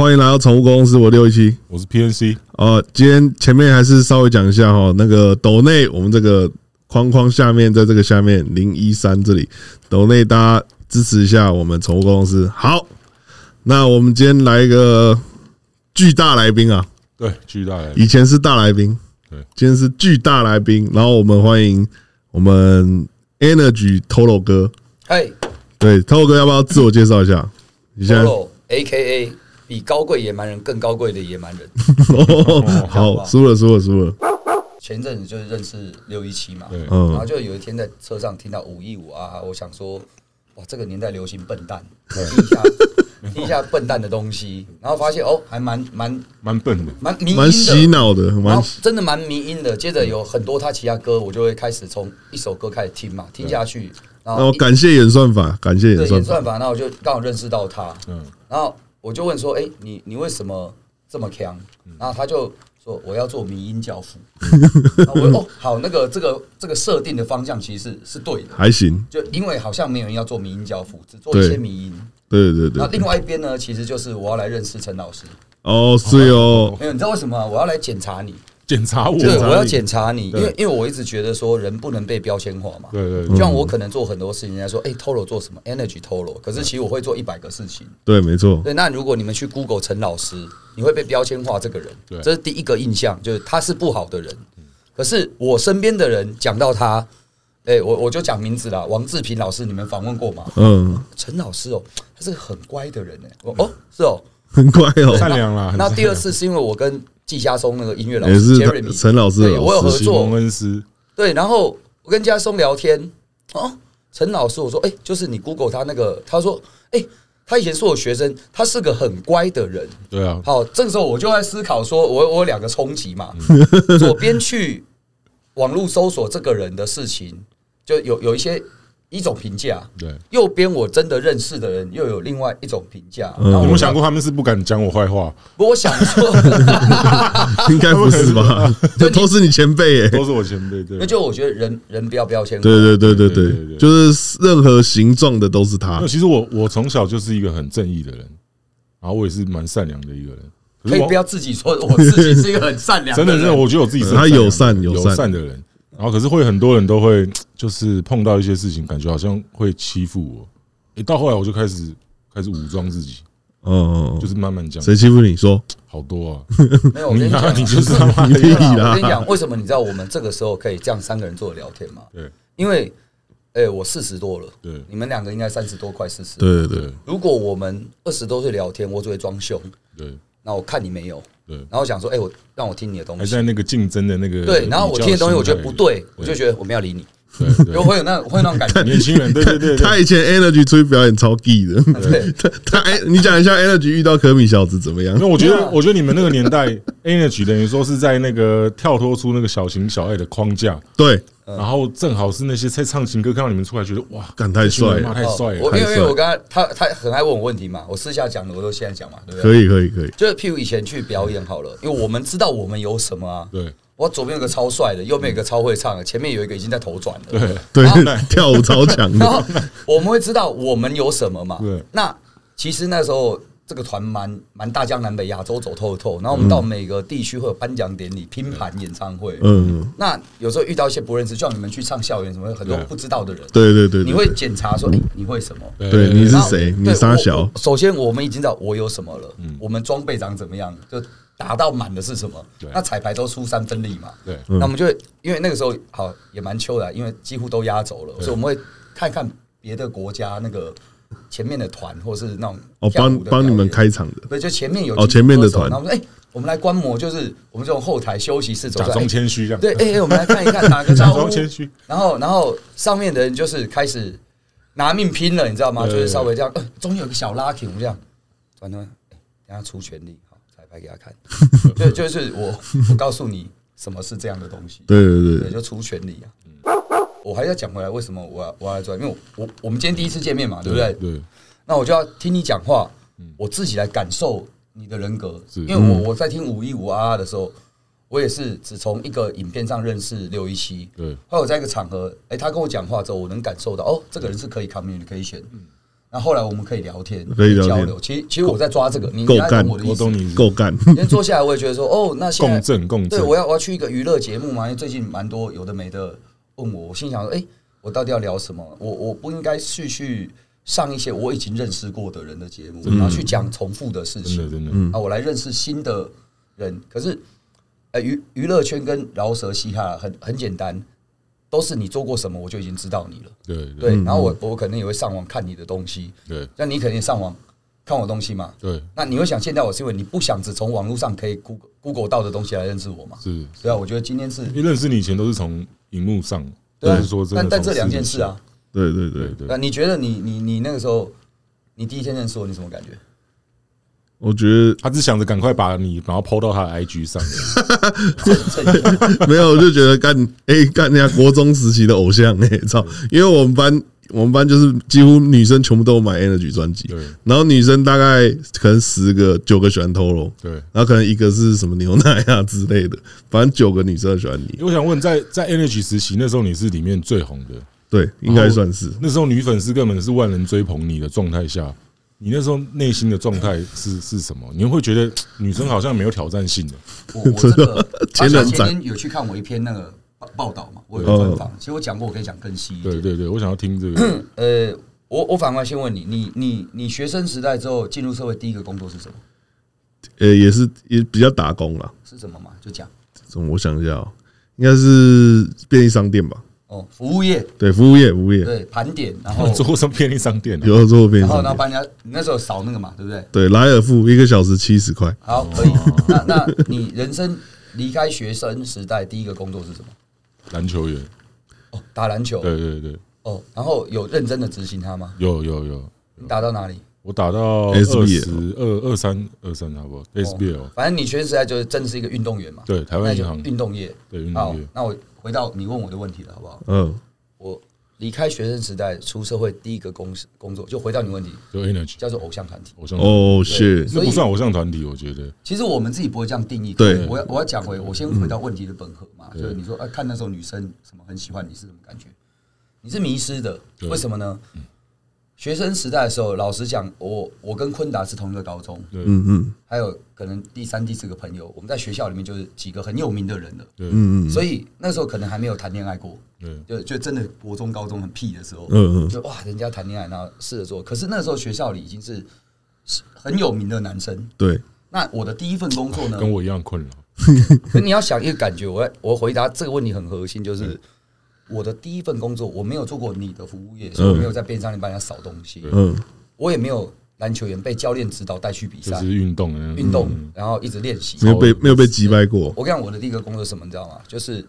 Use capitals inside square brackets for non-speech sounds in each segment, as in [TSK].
欢迎来到宠物公司，我六一七，我是 PNC。呃，今天前面还是稍微讲一下哈，那个抖内我们这个框框下面，在这个下面零一三这里抖内，大家支持一下我们宠物公司。好，那我们今天来一个巨大来宾啊，对，巨大来宾，以前是大来宾，对，今天是巨大来宾。然后我们欢迎我们 Energy Toro 哥，哎，对，Toro 哥要不要自我介绍一下？你现在 A K A。比高贵野蛮人更高贵的野蛮人。好，输了，输了，输了。前阵子就是认识六一七嘛，嗯，然后就有一天在车上听到五一五啊，我想说，哇，这个年代流行笨蛋，听一下，听一下笨蛋的东西，然后发现哦，还蛮蛮蛮笨的，蛮迷蛮洗脑的，蛮真的蛮迷音的。接着有很多他其他歌，我就会开始从一首歌开始听嘛，听下去，然后感谢演算法，感谢演算法，然后我就刚好认识到他，嗯，然后。我就问说：“哎，你你为什么这么强？”然后他就说：“我要做迷音教父。[LAUGHS] ”我说：“哦，好，那个这个这个设定的方向其实是是对的，还行。就因为好像没有人要做迷音教父，只做一些迷音。对对对。那另外一边呢，其实就是我要来认识陈老师。哦，是哦。没有，你知道为什么？我要来检查你。检查我，对，我要检查你，因为因为我一直觉得说人不能被标签化嘛。对对，就像我可能做很多事情，人家说哎，Toro 做什么？Energy Toro，可是其实我会做一百个事情。对，没错。对，那如果你们去 Google 陈老师，你会被标签化这个人，这是第一个印象，就是他是不好的人。可是我身边的人讲到他，哎，我我就讲名字了，王志平老师，你们访问过吗？嗯，陈老师哦，他是个很乖的人哎，哦，是哦，很乖哦，善良啦。那第二次是因为我跟季家松那个音乐老师，Jeremy 陈老师，对我有合作，蒙恩师，对，然后我跟家松聊天，哦，陈老师，我说，哎，就是你 Google 他那个，他说，哎，他以前是我学生，他是个很乖的人，对啊，好，这个时候我就在思考，说我我有两个冲击嘛，左边去网络搜索这个人的事情，就有有一些。一种评价，对，右边我真的认识的人又有另外一种评价。嗯、有没有想过他们是不敢讲我坏话？不，我想说，[LAUGHS] 应该不是吧？[LAUGHS] 这都是你前辈哎，都是我前辈。对，那就我觉得人人不要标签。对对对对对，就是任何形状的都是他。其实我我从小就是一个很正义的人，然后我也是蛮善良的一个人。可以不要自己说 [LAUGHS] 我自己是一个很善良的人。真的，真的，我觉得我自己是他友善友善的人。然后可是会很多人都会 [TSK] 就是碰到一些事情，感觉好像会欺负我。诶，到后来我就开始开始武装自己，嗯，就是慢慢讲。谁欺负你说？[TSK] 好多啊！[LAUGHS] 没有，我跟你讲，你就是他妈的。我跟你讲，为什么你知道我们这个时候可以这样三个人坐着聊天吗？对，因为诶，我四十多了，对，你们两个应该三十多，快四十。对对对。如果我们二十多岁聊天，我只会装凶。对。那我看你没有。对，然后想说，哎，我让我听你的东西，还在那个竞争的那个对，然后我听的东西我觉得不对，我就觉得我们要理你，对，[LAUGHS] 会有那会有那种感觉。年轻人，对对对，[LAUGHS] 他以前 Energy 出去表演超 gay 的，对，[LAUGHS] 他他哎，你讲一下 Energy 遇到可米小子怎么样？因为我觉得，我觉得你们那个年代 Energy 等于说是在那个跳脱出那个小情小爱的框架，对，然后正好是那些在唱情歌，看到你们出来，觉得哇，干太帅了，太帅了。我因为因为我刚才他他很爱问我问题嘛，我私下讲的我都现在讲嘛，对不对？可以可以可以，就是譬如以前去表演好了，因为我们知道我们有什么啊，对。我左边有个超帅的，右边有个超会唱的，前面有一个已经在头转了，对对，跳舞超强。然后我们会知道我们有什么嘛？对。那其实那时候这个团蛮蛮大江南北亚洲走透透，然后我们到每个地区会有颁奖典礼、拼盘演唱会。嗯。那有时候遇到一些不认识，就像你们去唱校园什么，很多不知道的人。对对对。你会检查说，哎，你会什么？对，你是谁？你啥小？首先，我们已经知道我有什么了。嗯。我们装备长怎么样？就。打到满的是什么？那彩排都出三分力嘛。对，那我们就因为那个时候好也蛮秋的，因为几乎都压轴了，所以我们会看看别的国家那个前面的团，或是那种哦帮帮你们开场的，对，就前面有哦前面的团，然后我们说哎，我们来观摩，就是我们这种后台休息室，假装谦虚这样。对，哎哎，我们来看一看，打个招呼，假装谦虚。然后然后上面的人就是开始拿命拼了，你知道吗？就是稍微这样，呃，中间有个小 lucky，我们这样转头。等下出全力，好，彩排给他看。[LAUGHS] 对就是我，我告诉你什么是这样的东西。对对对，对，就出全力啊。我还要讲回来，为什么我要我要来做？因为我我我们今天第一次见面嘛，对不对？对。那我就要听你讲话，我自己来感受你的人格。因为我我在听五一五啊的时候，我也是只从一个影片上认识六一七。对。后来我在一个场合，哎，他跟我讲话之后，我能感受到，哦，这个人是可以 communication。那后来我们可以聊天，可以交流。其实其实我在抓这个，你够干，我懂你够干。今天坐下来，我也觉得说，哦，那现在共振共振。对，我要我要去一个娱乐节目嘛，因为最近蛮多有的没的问我，我心想说，哎。我到底要聊什么？我我不应该去去上一些我已经认识过的人的节目，然后去讲重复的事情。真的，啊，我来认识新的人。可是，呃，娱娱乐圈跟饶舌嘻哈很很简单，都是你做过什么，我就已经知道你了。对对。然后我我可能也会上网看你的东西。对。那你肯定上网看我东西嘛？对。那你会想现在我，是因为你不想只从网络上可以 Google Google 到的东西来认识我嘛？是。对啊，我觉得今天是。因为认识你以前都是从荧幕上。对，但但这两件事啊，对对对对。那你觉得你你你那个时候，你第一天认识我，你什么感觉？我觉得他只想着赶快把你然后 PO 到他的 IG 上面。[LAUGHS] 没有，我就觉得干哎干人家国中时期的偶像哎操！因为我们班我们班就是几乎女生全部都买 Energy 专辑，对。然后女生大概可能十个九个喜欢 Toro，对。然后可能一个是什么牛奶啊之类的，反正九个女生喜欢你。我想问，在在 Energy 时期那时候你是里面最红的，对，应该算是。那时候女粉丝根本是万人追捧你的状态下。你那时候内心的状态是 [LAUGHS] 是什么？你会觉得女生好像没有挑战性的？我我这个 [LAUGHS] 前两天有去看我一篇那个报道嘛，我有专访。其实我讲过，我可以讲更细一点。对对对，我想要听这个。[COUGHS] 呃，我我反过来先问你，你你你学生时代之后进入社会第一个工作是什么？呃，也是也比较打工了。是什么嘛？就讲。我想一下，应该是便利商店吧。哦，服务业对，服务业，服务业对盘点，然后 [LAUGHS] 做什么便利商店？有做便利商店，然后然后帮人家，你那时候扫那个嘛，对不对？对，莱尔富一个小时七十块。好，可以。那那你人生离开学生时代第一个工作是什么？篮球员。哦，打篮球。对对对。哦，然后有认真的执行他吗？有有有。你打到哪里？我打到二十二二三二三，好不好。SBL。反正你学生时代就是真的是一个运动员嘛。对，台湾银行运动业。对运动业。那我回到你问我的问题了，好不好？嗯。我离开学生时代出社会，第一个工工作就回到你问题，就 Energy 叫做偶像团体。偶像哦，是，那不算偶像团体，我觉得。其实我们自己不会这样定义。对，我要我要讲回，我先回到问题的本核嘛。就是你说，啊，看那时候女生什么很喜欢你是什么感觉？你是迷失的，为什么呢？学生时代的时候，老实讲，我我跟坤达是同一个高中，嗯嗯，还有可能第三、第四个朋友，我们在学校里面就是几个很有名的人了，嗯嗯，所以那时候可能还没有谈恋爱过，就就真的国中、高中很屁的时候，嗯嗯，就哇，人家谈恋爱，然后试着做，可是那时候学校里已经是很有名的男生，对，那我的第一份工作呢，跟我一样困扰，可 [LAUGHS] 你要想一个感觉，我我回答这个问题很核心，就是。我的第一份工作，我没有做过你的服务业，所以我没有在便利商店帮人家扫东西。嗯，我也没有篮球员被教练指导带去比赛，就是运动，运动，然后一直练习，没有被没有被击败过。我跟你讲，我的第一个工作是什么，你知道吗？就是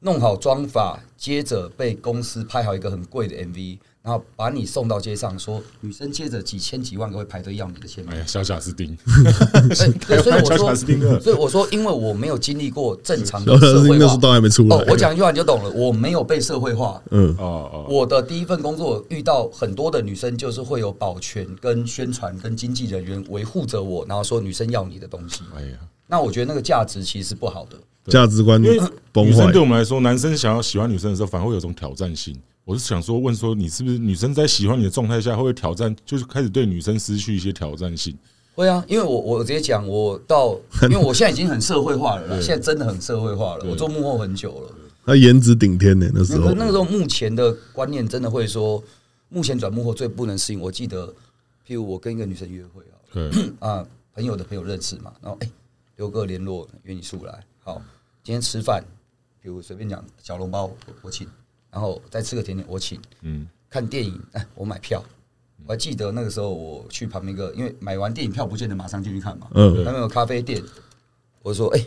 弄好妆法，接着被公司拍好一个很贵的 MV。然后把你送到街上，说女生接着几千几万个会排队要你的签名。哎呀，小贾斯汀。[LAUGHS] 所以我说，所以我说，因为我没有经历过正常的社会化，都还没出来。哦，我讲一句话你就懂了，我没有被社会化。嗯，哦哦。我的第一份工作遇到很多的女生，就是会有保全、跟宣传、跟经纪人员维护着我，然后说女生要你的东西。哎呀，那我觉得那个价值其实是不好的，价值观。因为女生对我们来说，男生想要喜欢女生的时候，反而会有种挑战性。我是想说，问说你是不是女生在喜欢你的状态下，会不会挑战，就是开始对女生失去一些挑战性？会啊，因为我我直接讲，我到，[LAUGHS] 因为我现在已经很社会化了啦，现在真的很社会化了。我做幕后很久了，那颜值顶天呢，那时候。那个时候目前的观念真的会说，目前转幕后最不能适应。我记得，譬如我跟一个女生约会啊，[CLEARS THROAT] 啊，朋友的朋友认识嘛，然后哎，留个联络，约你出来，好，今天吃饭，比如随便讲小笼包，我请。然后再吃个甜点，我请。嗯，看电影，哎，我买票。我还记得那个时候，我去旁边一个，因为买完电影票不见得马上进去看嘛。嗯，那边有咖啡店。我说，哎，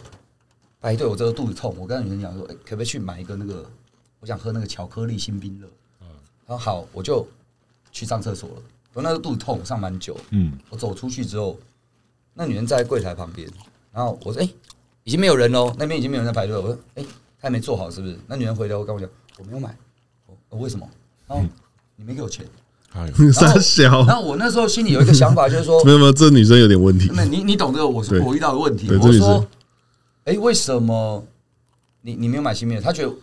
排队，我这个肚子痛。我跟女生讲说，哎，可不可以去买一个那个？我想喝那个巧克力新冰乐。嗯，他说好，我就去上厕所了。我那个肚子痛，上蛮久。嗯，我走出去之后，那女人在柜台旁边，然后我说：“哎、欸，已经没有人喽，那边已经没有人在排队。”我说：“哎、欸，他还没做好是不是？”那女人回头跟我讲：“我没有买。我”为什么？然后你没给我钱。[LAUGHS] 傻小。然后我那时候心里有一个想法，[LAUGHS] 就是说：“没有没有，这女生有点问题。”那你你懂这个？我我遇到的问题。我说：“哎、欸，为什么你你没有买新面？他觉得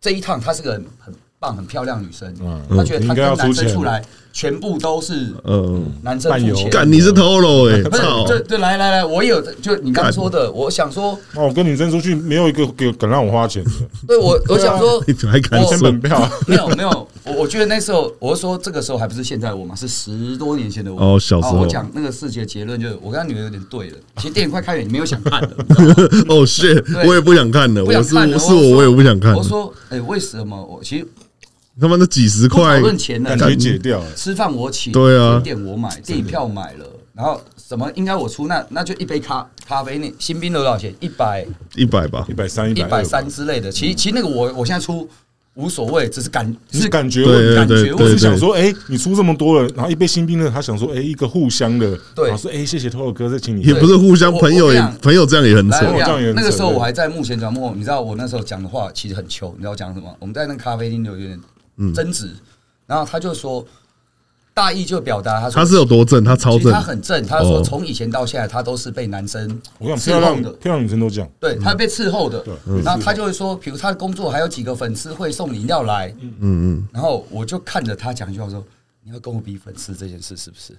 这一趟他是个很。很”棒，很漂亮女生，她觉得她跟男生出来全部都是嗯男生付钱。干你是偷了哎，[LAUGHS] 不是对对，来来来，我有就你刚说的，我想说，那我跟女生出去没有一个给敢让我花钱的。[LAUGHS] 对我我想说，[LAUGHS] 你还敢先本票？没有没有，我我觉得那时候我说这个时候还不是现在我嘛，是十多年前的我哦，小时候我讲那个事情的结论就是，我跟他女儿有点对了。其实电影快开演，你没有想看的哦，shit，我也不想看的，我是是我我也不想看。我说哎，为什么我其实。他妈的几十块，讨论钱的感觉解掉。吃饭我请，对啊，点我买，电影票买了，然后什么应该我出，那那就一杯咖咖啡，那新兵的多少钱？一百一百吧，一百三一百三之类的。其实其实那个我我现在出无所谓，只是感是感觉，感觉我是想说，哎，你出这么多了，然后一杯新兵的，他想说，哎，一个互相的，对，说，哎，谢谢 Toro 哥，再请你，也不是互相，朋友也朋友这样也很扯。那个时候我还在幕前转播，你知道我那时候讲的话其实很糗，你知道我讲什么？我们在那咖啡厅就有点争执。然后他就说，大意就表达他说他是有多正，他超正，他很正。他说从以前到现在，他都是被男生伺候的，漂亮女生都这样。对他被伺候的，然后他就会说，比如他的工作还有几个粉丝会送饮料来，嗯嗯。然后我就看着他讲一句话说：“你要跟我比粉丝这件事是不是？”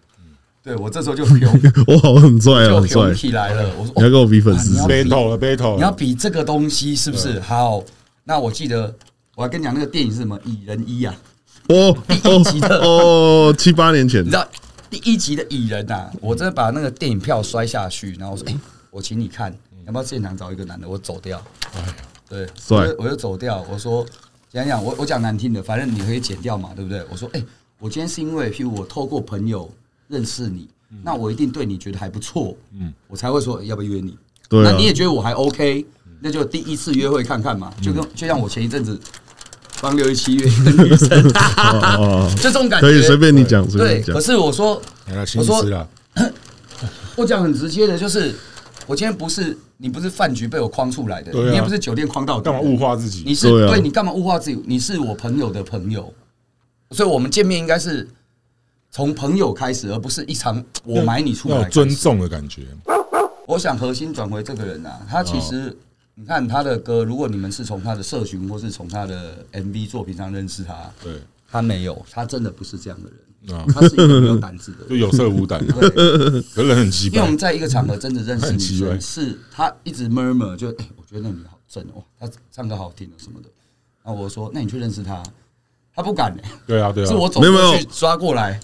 对我这时候就 [LAUGHS] 我好很帅啊，很帅起来了。我说你要跟我比粉丝，battle 了 battle，你要比这个东西是不是？好，那我记得我还跟你讲那个电影是什么？蚁人一啊。哦，第一集的哦，七八年前，你知道第一集的蚁人呐？我真的把那个电影票摔下去，然后我说：“哎，我请你看，要不要现场找一个男的？我走掉。”对，帅，我就走掉。我说：“讲讲，我我讲难听的，反正你可以剪掉嘛，对不对？”我说：“哎，我今天是因为譬如我透过朋友认识你，那我一定对你觉得还不错，嗯，我才会说要不要约你。对，那你也觉得我还 OK，那就第一次约会看看嘛，就跟就像我前一阵子。”帮六一七约一个女生，[LAUGHS] 就这种感觉。可以随便你讲，对。可是我说，我说，[COUGHS] 我讲很直接的，就是我今天不是你，不是饭局被我框出来的，你也不是酒店框到的。干嘛物化自己？你是对，你干嘛物化自己？你是我朋友的朋友，所以我们见面应该是从朋友开始，而不是一场我买你出来。尊重的感觉。我想核心转回这个人啊，他其实。你看他的歌，如果你们是从他的社群或是从他的 MV 作品上认识他，对，他没有，他真的不是这样的人，啊他是一个没有胆子的人，[LAUGHS] 就有色无胆，对，[LAUGHS] 人很奇怪。因为我们在一个场合真的认识女生，是他一直 murmur，就哎，我觉得那女好正哦，她唱歌好听哦什么的。然后我说，那你去认识他，他不敢。对啊，对啊，是我走过去抓过来。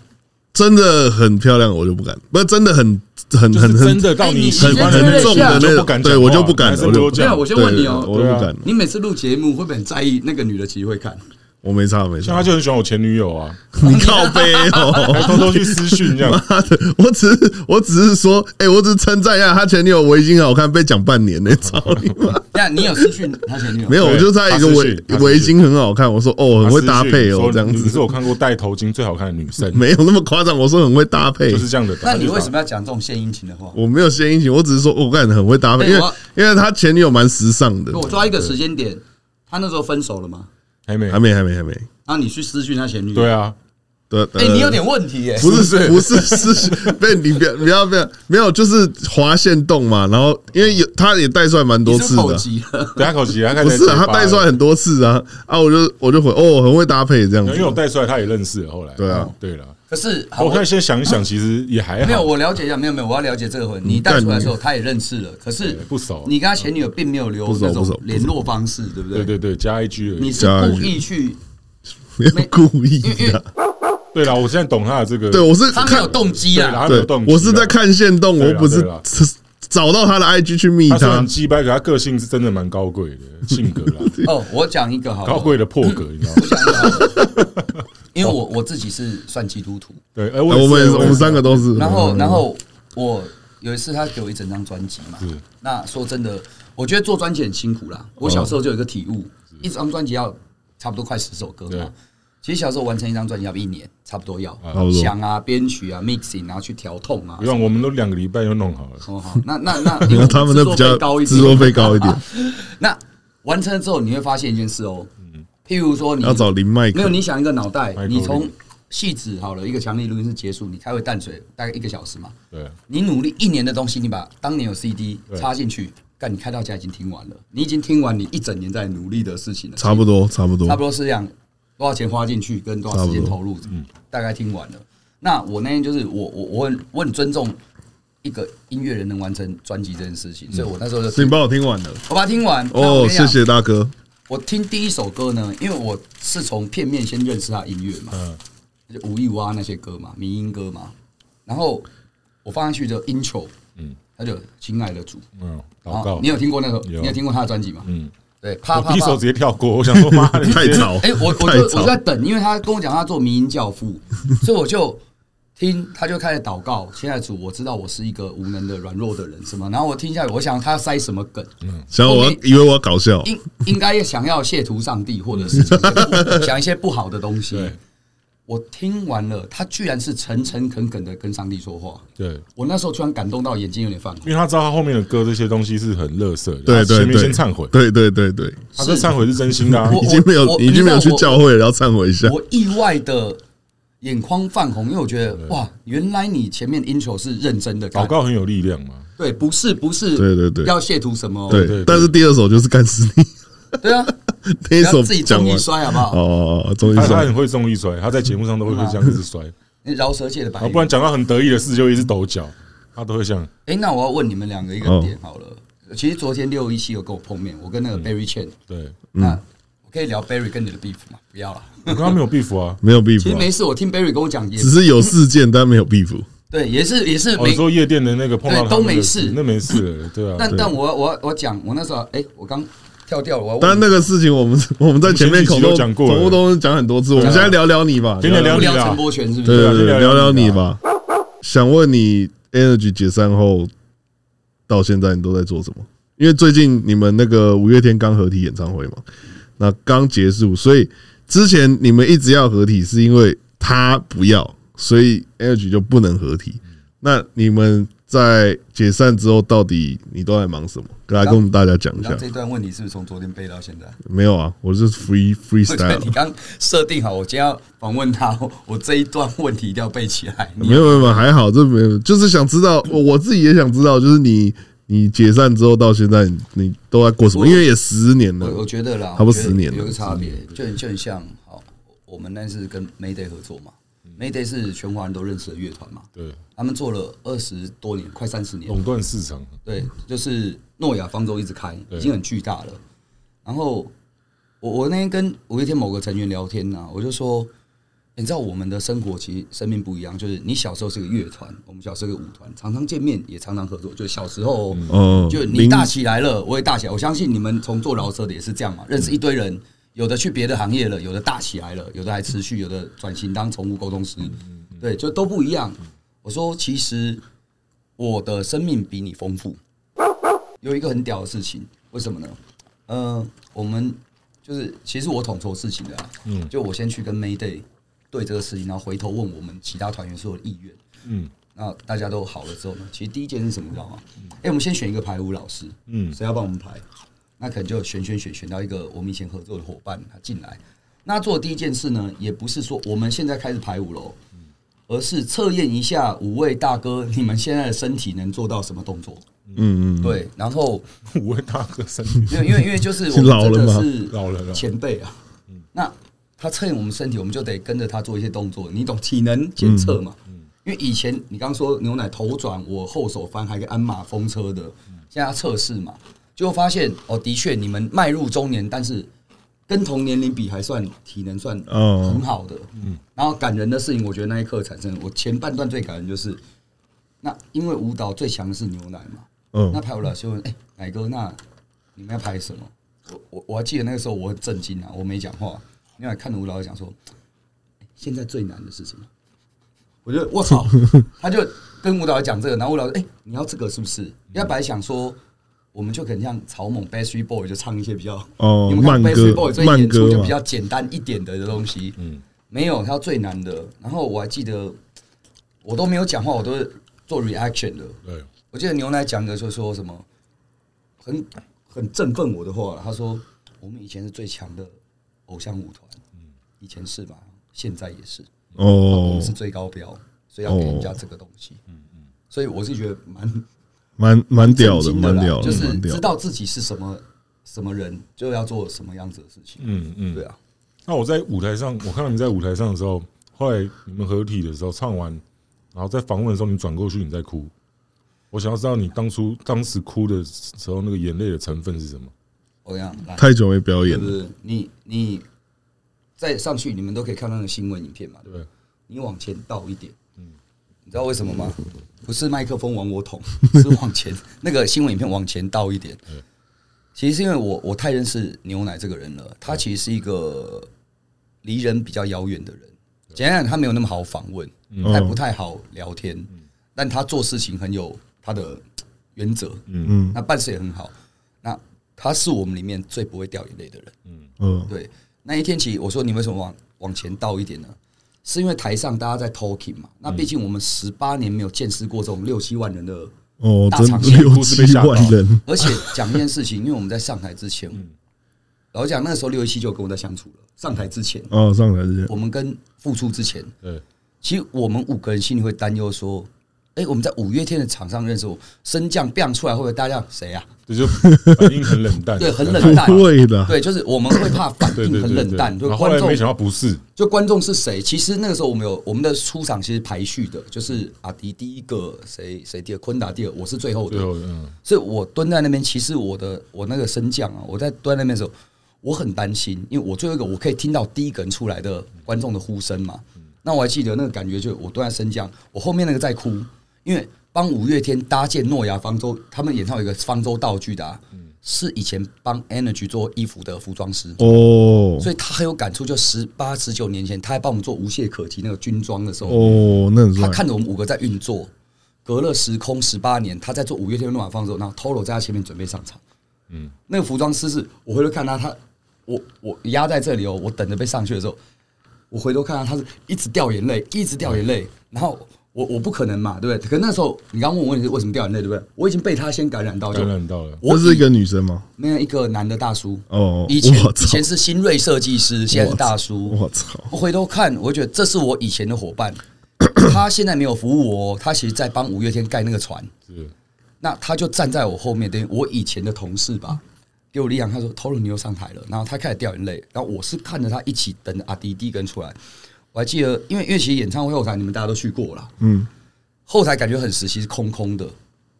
真的很漂亮，我就不敢。不是真的很很很真的到你很很重的那种，对我就不敢。没有，我先问你哦，我就不敢。你每次录节目会不会很在意那个女的其实会看？我没差，没差。他就很喜欢我前女友啊，[LAUGHS] [LAUGHS] 你靠背哦，还偷偷去私讯这样。我只是我只是说，哎，我只是称赞一下他前女友围巾好看，被讲半年呢，操你妈！[LAUGHS] 那你有私讯他前女友？没有，我就在一个围围巾很好看，我说哦，很会搭配哦，这样子。只是我看过戴头巾最好看的女生，没有那么夸张。我说很会搭配，就是这样的。那你为什么要讲这种献殷勤的话？我没有献殷勤，我只是说我感觉很会搭配，因为因为他前女友蛮时尚的。我抓一个时间点，他那时候分手了吗？还没，还没，还没，还没。那你去私讯他前女友？对啊，对。哎，你有点问题耶！不是，[LAUGHS] 不是私讯，不是 [LAUGHS] 你不要，不要，不要，没有，就是划线动嘛。然后因为有，他也带出来蛮多次的。等下口急啊！不是，他带出来很多次啊啊！我就我就回哦，很会搭配这样子。因为我带出来，他也认识了。后来，对啊，对了。可是，我可以先想一想，其实也还好。没有，我了解一下，没有没有，我要了解这个婚。你带出来的时候，他也认识了，可是不熟。你跟他前女友并没有留那种联络方式，对不对？对对对，加 IG 了。你是故意去？没有故意的。对啦，我现在懂他的这个。对，我是他没有动机啊。对，我是在看线动，我不是找到他的 IG 去密他。他很鸡掰，可他个性是真的蛮高贵的性格啦。[LAUGHS] 哦，我讲一个好，高贵的破格，你知道吗？我讲一个。因为我我自己是算基督徒，对，我们我们三个都是。然后然后我有一次他给我一整张专辑嘛，那说真的，我觉得做专辑很辛苦啦。我小时候就有一个体悟，一张专辑要差不多快十首歌嘛。其实小时候完成一张专辑要一年，差不多要，想啊、编曲啊、mixing，然后去调痛啊。不用，我们都两个礼拜就弄好了。哦好，那那那，因为 [LAUGHS] 他们的比较高一点，制作费高一点。[LAUGHS] 那完成了之后，你会发现一件事哦，譬如说你要找林麦克，没有你想一个脑袋，你从细致好了一个强力录音室结束，你开回淡水大概一个小时嘛。对，你努力一年的东西，你把当年有 CD 插进去，但你开到家已经听完了，你已经听完你一整年在努力的事情了。差不多，差不多，差不多是这样。多少钱花进去，跟多少时间投入，嗯，大概听完了。那我那天就是我我我很我很尊重一个音乐人能完成专辑这件事情，所以我那时候就。所以你帮我听完了，我把它听完。哦，谢谢大哥。我听第一首歌呢，因为我是从片面先认识他音乐嘛，嗯，就吴亦蛙那些歌嘛，民音歌嘛。然后我放上去的 intro，嗯，他就亲爱的主，嗯，祷告。你有听过那首？你有听过他的专辑吗？嗯。对，啪啪，第一首直接跳过。我想说，妈的，[LAUGHS] 太早！哎，我我就我就在等，因为他跟我讲他做民营教父，所以我就听，他就开始祷告。亲爱的主，我知道我是一个无能的软弱的人，什么？然后我听下来，我想他要塞什么梗？嗯，想我以为我要搞笑，应应该想要亵渎上帝，或者是讲 [LAUGHS] 一些不好的东西。我听完了，他居然是诚诚恳恳的跟上帝说话。对，我那时候突然感动到眼睛有点泛红，因为他知道他后面的歌这些东西是很垃圾的。对对对，先忏悔。对对对对，他这忏悔是真心的，已经没有已经没有去教会了，要忏悔一下。我意外的眼眶泛红，因为我觉得哇，原来你前面 intro 是认真的，祷告很有力量嘛。对，不是不是，对对对，要亵渎什么？对，但是第二首就是干死你。对啊。[LAUGHS] 那一首自己重力摔好不好？哦，重力摔，他很会重力摔，他在节目上都会会这样子摔。饶舌界的白，不然讲到很得意的事就一直抖脚，他都会这样。哎，那我要问你们两个一个点好了。其实昨天六一七有跟我碰面，我跟那个 Barry Chen，对，那我可以聊 Barry 跟你的 beef 吗？不要了，我跟他没有 beef 啊，[LAUGHS] 没有 beef。其实没事，我听 Barry 跟我讲，只是有事件，但没有 beef。对，也是也是，没说夜店的那个碰到都没事，那没事，对啊。但但我我我讲，我那时候哎，我刚。跳掉了，当然那个事情我们 [LAUGHS] 我们在前面口都讲过，口都讲很多次。我们现在聊聊你吧，今天聊聊陈柏权是不是？对对对，聊聊你吧。想问你，Energy 解散后到现在你都在做什么？因为最近你们那个五月天刚合体演唱会嘛，那刚结束，所以之前你们一直要合体，是因为他不要，所以 Energy 就不能合体。那你们？在解散之后，到底你都在忙什么？来跟我们大家讲一下。这段问题是不是从昨天背到现在？没有啊，我是 free freestyle。[LAUGHS] 你刚设定好，我今天要访问他，[LAUGHS] 我这一段问题一定要背起来。没有没有没有，还好，这没有，就是想知道，我自己也想知道，就是你你解散之后到现在，你都在过什么？因为也十年了，我觉得啦，差不多十年了，有个差别，就很就很像，好，我们那是跟 Mayday 合作嘛。Mayday 是全华人都认识的乐团嘛？对，他们做了二十多年，快三十年，垄断市场。对，就是诺亚方舟一直开，已经很巨大了。然后我我那天跟五月天某个成员聊天呐，我就说，你知道我们的生活其实生命不一样，就是你小时候是个乐团，我们小时候是个舞团，常常见面，也常常合作。就小时候，嗯，就你大起来了，我也大起来。我相信你们从做饶舌的也是这样嘛，认识一堆人。有的去别的行业了，有的大起来了，有的还持续，有的转型当宠物沟通师，对，就都不一样。我说，其实我的生命比你丰富。有一个很屌的事情，为什么呢？嗯，我们就是其实我统筹事情的，嗯，就我先去跟 Mayday 对这个事情，然后回头问我们其他团员所有的意愿，嗯，那大家都好了之后呢，其实第一件是什么，知道吗？哎，我们先选一个排舞老师，嗯，谁要帮我们排？那可能就选选选选到一个我们以前合作的伙伴，他进来。那做的第一件事呢，也不是说我们现在开始排舞喽，而是测验一下五位大哥你们现在的身体能做到什么动作。嗯嗯，对。然后 [LAUGHS] 五位大哥身体，因为因为因为就是 [LAUGHS] 我们真的是老了前辈啊。那他测验我们身体，我们就得跟着他做一些动作，你懂体能检测嘛？因为以前你刚说牛奶头转，我后手翻，还可以鞍马风车的，现在要测试嘛。就发现哦，的确你们迈入中年，但是跟同年龄比还算体能算很好的。嗯，然后感人的事情，我觉得那一刻产生，我前半段最感人就是，那因为舞蹈最强的是牛奶嘛。嗯，那排舞老师问，哎，奶哥，那你们要排什么？我我我还记得那个时候我很震惊啊，我没讲话，因为看着吴老师讲说，现在最难的是什么？我觉得我操，他就跟舞蹈讲这个，然后舞蹈说，哎，你要这个是不是？要本来想说。我们就可能像草蜢 Backstreet Boy 就唱一些比较哦慢歌，慢歌就比较简单一点的的东西。嗯，没有，他最难的。然后我还记得，我都没有讲话，我都是做 reaction 的。对，我记得牛奶讲的就说什么很很振奋我的话，他说我们以前是最强的偶像舞团，嗯，以前是吧？现在也是。哦，我们是最高标，所以要给人家这个东西，嗯嗯，所以我是觉得蛮蛮蛮屌的，蛮屌的，就是知道自己是什么什么人，就要做什么样子的事情，嗯嗯，对啊。那我在舞台上，我看到你在舞台上的时候，后来你们合体的时候唱完，然后在访问的时候，你转过去你在哭，我想要知道你当初当时哭的时候那个眼泪的成分是什么？我讲太久没表演了，你你。再上去，你们都可以看到那个新闻影片嘛？对，你往前倒一点，嗯，你知道为什么吗？[LAUGHS] 不是麦克风往我捅，是往前 [LAUGHS] 那个新闻影片往前倒一点。其实是因为我我太认识牛奶这个人了，他其实是一个离人比较遥远的人。简单讲，他没有那么好访问，还不太好聊天，但他做事情很有他的原则，嗯嗯，那办事也很好。那他是我们里面最不会掉眼泪的人，嗯嗯，对。那一天起，我说你为什么往往前倒一点呢？是因为台上大家在 talking 嘛。那毕竟我们十八年没有见识过这种六七万人的哦大场面，六七万人。[LAUGHS] 而且讲一件事情，因为我们在上台之前，老实讲那个时候六一七就跟我在相处了。上台之前，哦，上台之前，我们跟付出之前，对，其实我们五个人心里会担忧说。哎，我们在五月天的场上认识我，升降变出来会不会大家谁啊？这就反应很冷淡，对，很冷淡，对的，对，就是我们会怕反应很冷淡。就观众没想到不是，就观众是谁？其实那个时候我们有我们的出场，其实排序的就是阿迪第一个，谁谁第二，坤达第二，我是最后的。所以我蹲在那边，其实我的我那个升降啊，我在蹲在那边的时候，我很担心，因为我最后一个我可以听到第一个人出来的观众的呼声嘛。那我还记得那个感觉，就我蹲在升降，我后面那个在哭。因为帮五月天搭建诺亚方舟，他们演唱有一个方舟道具的，啊，是以前帮 Energy 做衣服的服装师哦，所以他很有感触。就十八十九年前，他还帮我们做无懈可击那个军装的时候哦，那他看着我们五个在运作，隔了时空十八年，他在做五月天诺亚方舟，然后 Toro 在他前面准备上场。嗯，那个服装师是我回头看他，他我我压在这里哦，我等着被上去的时候，我回头看他，他是一直掉眼泪，一直掉眼泪，然后。我我不可能嘛，对不对？可那时候你刚问我问题是为什么掉眼泪，对不对？我已经被他先感染到，感染到了。我是一个女生吗？没有，一个男的大叔。哦，以前以前是新锐设计师，现在是大叔。我操！我回头看，我觉得这是我以前的伙伴，他现在没有服务我，他其实在帮五月天盖那个船。是，那他就站在我后面，等于我以前的同事吧，给我力量。他说：“Toro，你又上台了。”然后他开始掉眼泪，然后我是看着他一起等阿迪第一个人出来。我还记得，因为因为其实演唱会后台你们大家都去过了，嗯，后台感觉很实，其实空空的。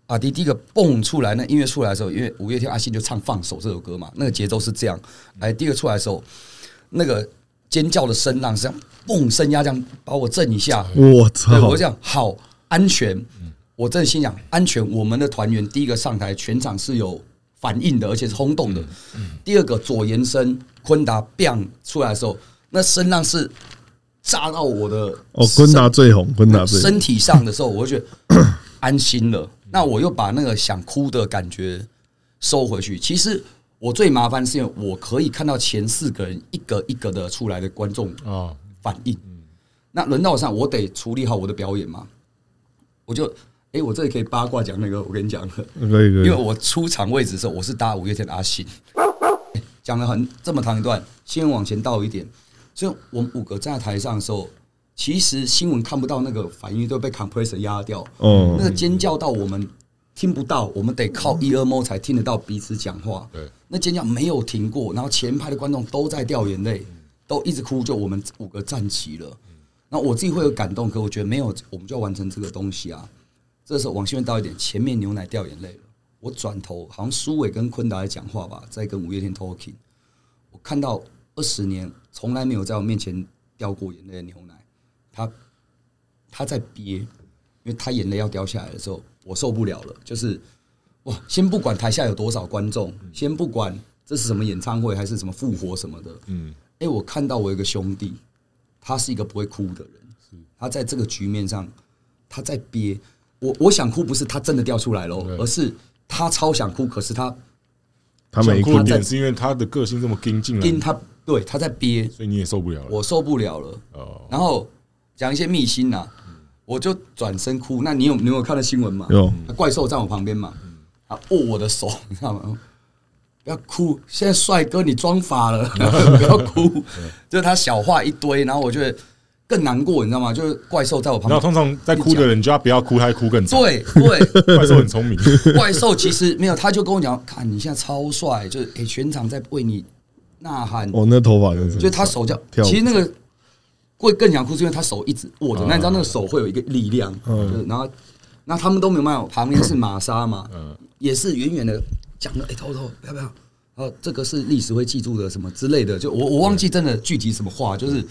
阿迪第一个蹦出来，那音乐出来的时候，因为五月天阿信就唱《放手》这首歌嘛，那个节奏是这样。哎，第一个出来的时候，那个尖叫的声浪是这样，蹦声压这样把我震一下。我操！我这样好安全，我真的心想安全。我们的团员第一个上台，全场是有反应的，而且是轰动的。第二个左延伸坤达 bang 出来的时候，那声浪是。炸到我的哦，坤达最红，坤达最红身体上的时候，我就觉得 [COUGHS] 安心了。那我又把那个想哭的感觉收回去。其实我最麻烦是因为我可以看到前四个人一个一个的出来的观众啊反应。那轮到我上，我得处理好我的表演嘛。我就哎，我这里可以八卦讲那个，我跟你讲，可以可以。因为我出场位置的时候，我是搭五月天的阿信，讲了很这么长一段，先往前倒一点。所以我们五个站在台上的时候，其实新闻看不到那个反应，都被 compressor 压掉。哦，那个尖叫到我们听不到，我们得靠 ear mode 才听得到彼此讲话。对，那尖叫没有停过，然后前排的观众都在掉眼泪，都一直哭，就我们五个站齐了。那我自己会有感动，可我觉得没有，我们就要完成这个东西啊。这时候往前面倒一点，前面牛奶掉眼泪了。我转头，好像苏伟跟坤达在讲话吧，在跟五月天 talking。我看到。二十年从来没有在我面前掉过眼泪的牛奶，他他在憋，因为他眼泪要掉下来的时候，我受不了了。就是哇，先不管台下有多少观众，先不管这是什么演唱会还是什么复活什么的，嗯，哎，我看到我一个兄弟，他是一个不会哭的人，他在这个局面上他在憋。我我想哭不是他真的掉出来了，而是他超想哭，可是他他没哭点是因为他的个性这么硬进来，他。对，他在憋，所以你也受不了了。我受不了了。哦，然后讲一些秘辛呐，我就转身哭。那你有你有看到新闻吗？有，怪兽在我旁边嘛，他握我的手，[LAUGHS] 你知道吗？不要哭，现在帅哥你装法了，[LAUGHS] 不要哭。就是他小话一堆，然后我觉得更难过，你知道吗？就是怪兽在我旁边。然后通常在哭的人，就要不要哭，他哭更惨。对对，[LAUGHS] 怪兽很聪明。怪兽其实没有，他就跟我讲，看你现在超帅，就是诶，全场在为你。呐喊！哦，那头发就是，就他手脚，其实那个会更想哭，是因为他手一直握着。那你知道那个手会有一个力量，嗯，然后，那他们都没有办法。旁边是玛莎嘛，嗯，[CLEARS THROAT] 也是远远的讲的，哎，偷偷不要不要，然后这个是历史会记住的什么之类的，就我我忘记真的具体什么话，就是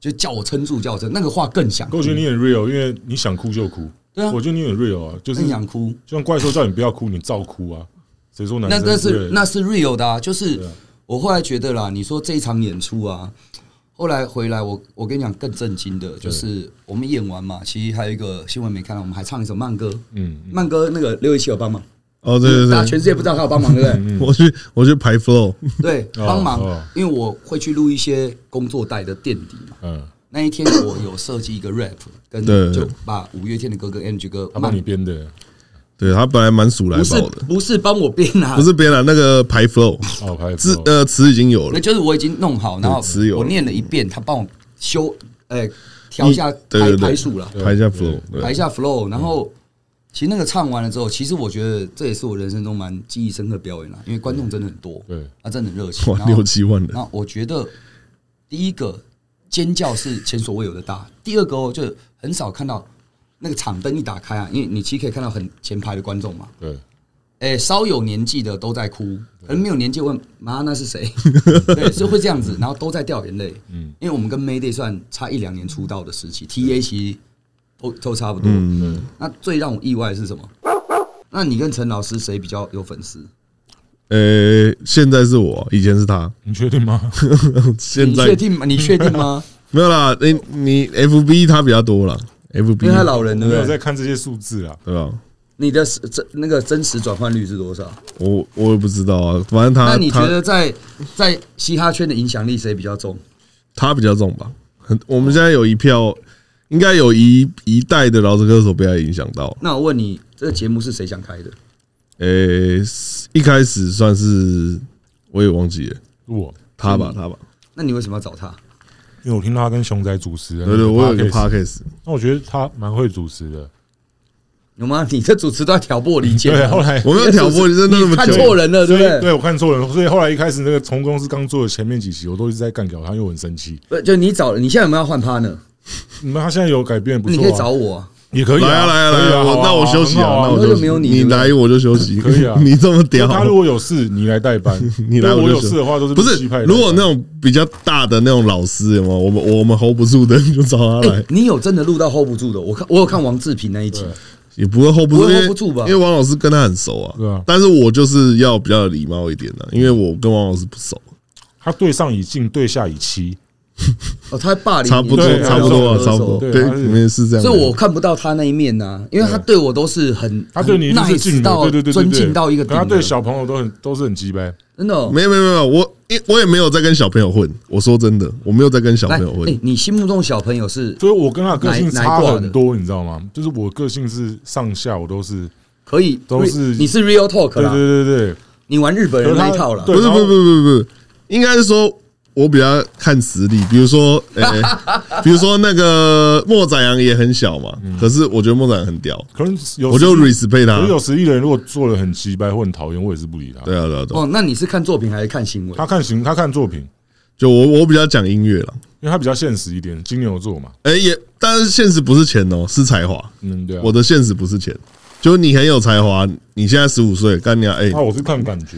就叫我撑住，叫我撑，那个话更想。我觉得你很 real，因为你想哭就哭。对啊，我觉得你很 real 啊，就是你想哭，就像怪兽叫你不要哭，你照哭啊。谁说男生？那那是那是 real 的啊，就是。我后来觉得啦，你说这一场演出啊，后来回来我我跟你讲更震惊的，就是我们演完嘛，其实还有一个新闻没看到，我们还唱一首慢歌，嗯，慢歌那个六一七有帮忙，哦对对对，全世界不知道他有帮忙对不对？我去我去排 flow，对，[LAUGHS] 帮忙，因为我会去录一些工作带的垫底嘛，嗯，那一天我有设计一个 rap，跟就把五月天的哥哥 Angie 哥他帮你编的。对他本来蛮数来宝的，不是帮我编啊，不是编啊那个排 flow，哦排字呃词已经有了，那就是我已经弄好，然后词有我念了一遍，他帮我修，哎调一下排排数了，排一下 flow，排一下 flow，然后其实那个唱完了之后，其实我觉得这也是我人生中蛮记忆深刻的表演了，因为观众真的很多，对，他真的很热情，哇六七万人，那我觉得第一个尖叫是前所未有的大，第二个哦就很少看到。那个场灯一打开啊，因为你其实可以看到很前排的观众嘛。对。哎，稍有年纪的都在哭，可能没有年纪问妈那是谁？[LAUGHS] 对，是会这样子，然后都在掉眼泪。嗯。因为我们跟 Mayday 算差一两年出道的时期，TA 其实都都差不多。嗯。那最让我意外的是什么？那你跟陈老师谁比较有粉丝？呃，现在是我，以前是他。你确定吗？[LAUGHS] 现在确定吗？你确定吗？[LAUGHS] 没有啦，你你 FB 他比较多了。F B，因为他老人，对不对？没有在看这些数字啊，对吧？你的真那个真实转换率是多少？我我也不知道啊，反正他。那你觉得在在嘻哈圈的影响力谁比较重？他比较重吧。很，我们现在有一票，应该有一一代的饶舌歌手被他影响到。那我问你，这个节目是谁想开的？诶，一开始算是我也忘记了，我他吧，他吧。那你为什么要找他？因为我听他跟熊仔主持人，对对，我有一个 podcast，那我觉得他蛮会主持的，有吗？你这主持都要挑拨离间，[LAUGHS] 对，后来我没有挑拨，你真的看错人了，对不对？对我看错人，所以后来一开始那个从公司刚做的前面几期，我都一直在干掉他，又很生气。不，就你找，你现在有没有要换他呢？那他现在有改变，不错，你可以找我。也可以来啊来啊来啊！那我休息啊，那我就没有你，你来我就休息，可以啊。[LAUGHS] 你这么屌，他如果有事你来代班，[LAUGHS] 你来我有事的话都是不是？如果那种比较大的那种老师有没有？我们我们 hold 不住的就找他来。你有真的录到 hold 不住的？我看我有看王志平那一集，也不会 hold 不住，hold 不住吧？因为王老师跟他很熟啊，对啊。但是我就是要比较礼貌一点的，因为我跟王老师不熟。他对上以敬，对下以欺。[LAUGHS] 哦，他霸凌，差不多，差不多，差不多，对，里面是这样。所以我看不到他那一面呢，因为他对我都是很，他对你是敬到尊敬到一个，他对小朋友都很都是很鸡掰，真的。没有没有没有，我我也没有在跟小朋友混。我说真的，我没有在跟小朋友混。你心目中的小朋友是？所以我跟他个性差很多，你知道吗？就是我个性是上下我都是可以，都是你是 real talk，对对对对，你玩日本人那一套了，不是不是不是不是，应该是说。我比较看实力，比如说，[LAUGHS] 欸、比如说那个莫宰阳也很小嘛，嗯、可是我觉得莫宰羊很屌，可能有我就 respect 他。有实力的人如果做的很奇怪或很讨厌，我也是不理他。对啊，对啊，对。哦，那你是看作品还是看行为？他看行，他看作品。就我我比较讲音乐了，因为他比较现实一点，金牛座嘛。哎、欸，也，但是现实不是钱哦，是才华。嗯，对、啊。我的现实不是钱。就你很有才华，你现在十五岁，干你啊！哎，那我是看感觉，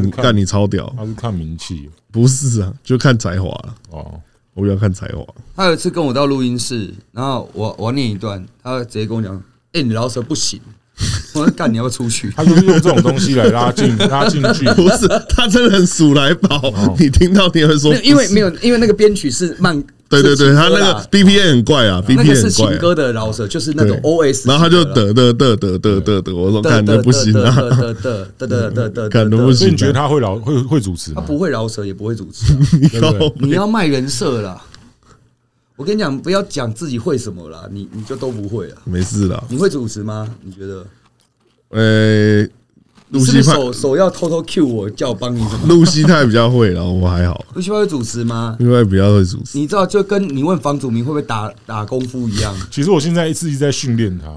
你看你超屌，他是看名气，不是啊，就看才华了。哦，我比较看才华。他有一次跟我到录音室，然后我我念一段，他直接跟我讲：“哎，你饶舌不行。” [LAUGHS] 我说：“干你要不要出去？” [LAUGHS] 他就是用这种东西来拉近拉近距离。不是，他真的很数来宝。你听到你会说，因为没有，因为那个编曲是慢。对对对，他那个 B P A 很怪啊 B P A 是很怪啊。情歌的饶舌，就是那种 OS，然后他就得得得得得得得，我说看的 [LAUGHS] 不行啊，得得得得得得得，看的不行所以你觉得他会饶会会主持吗？他不会饶舌，也不会主持？[LAUGHS] 你要卖人设啦。我跟你讲，不要讲自己会什么啦，你你就都不会了。没事啦。你会主持吗？你觉得？呃，露西派手手要偷偷 Q 我，叫我帮你什么？露西泰比较会，然后我还好，露西派会主持吗？因为比较会主持。你知道，就跟你问房祖名会不会打打功夫一样。[LAUGHS] 其实我现在一直一直在训练他，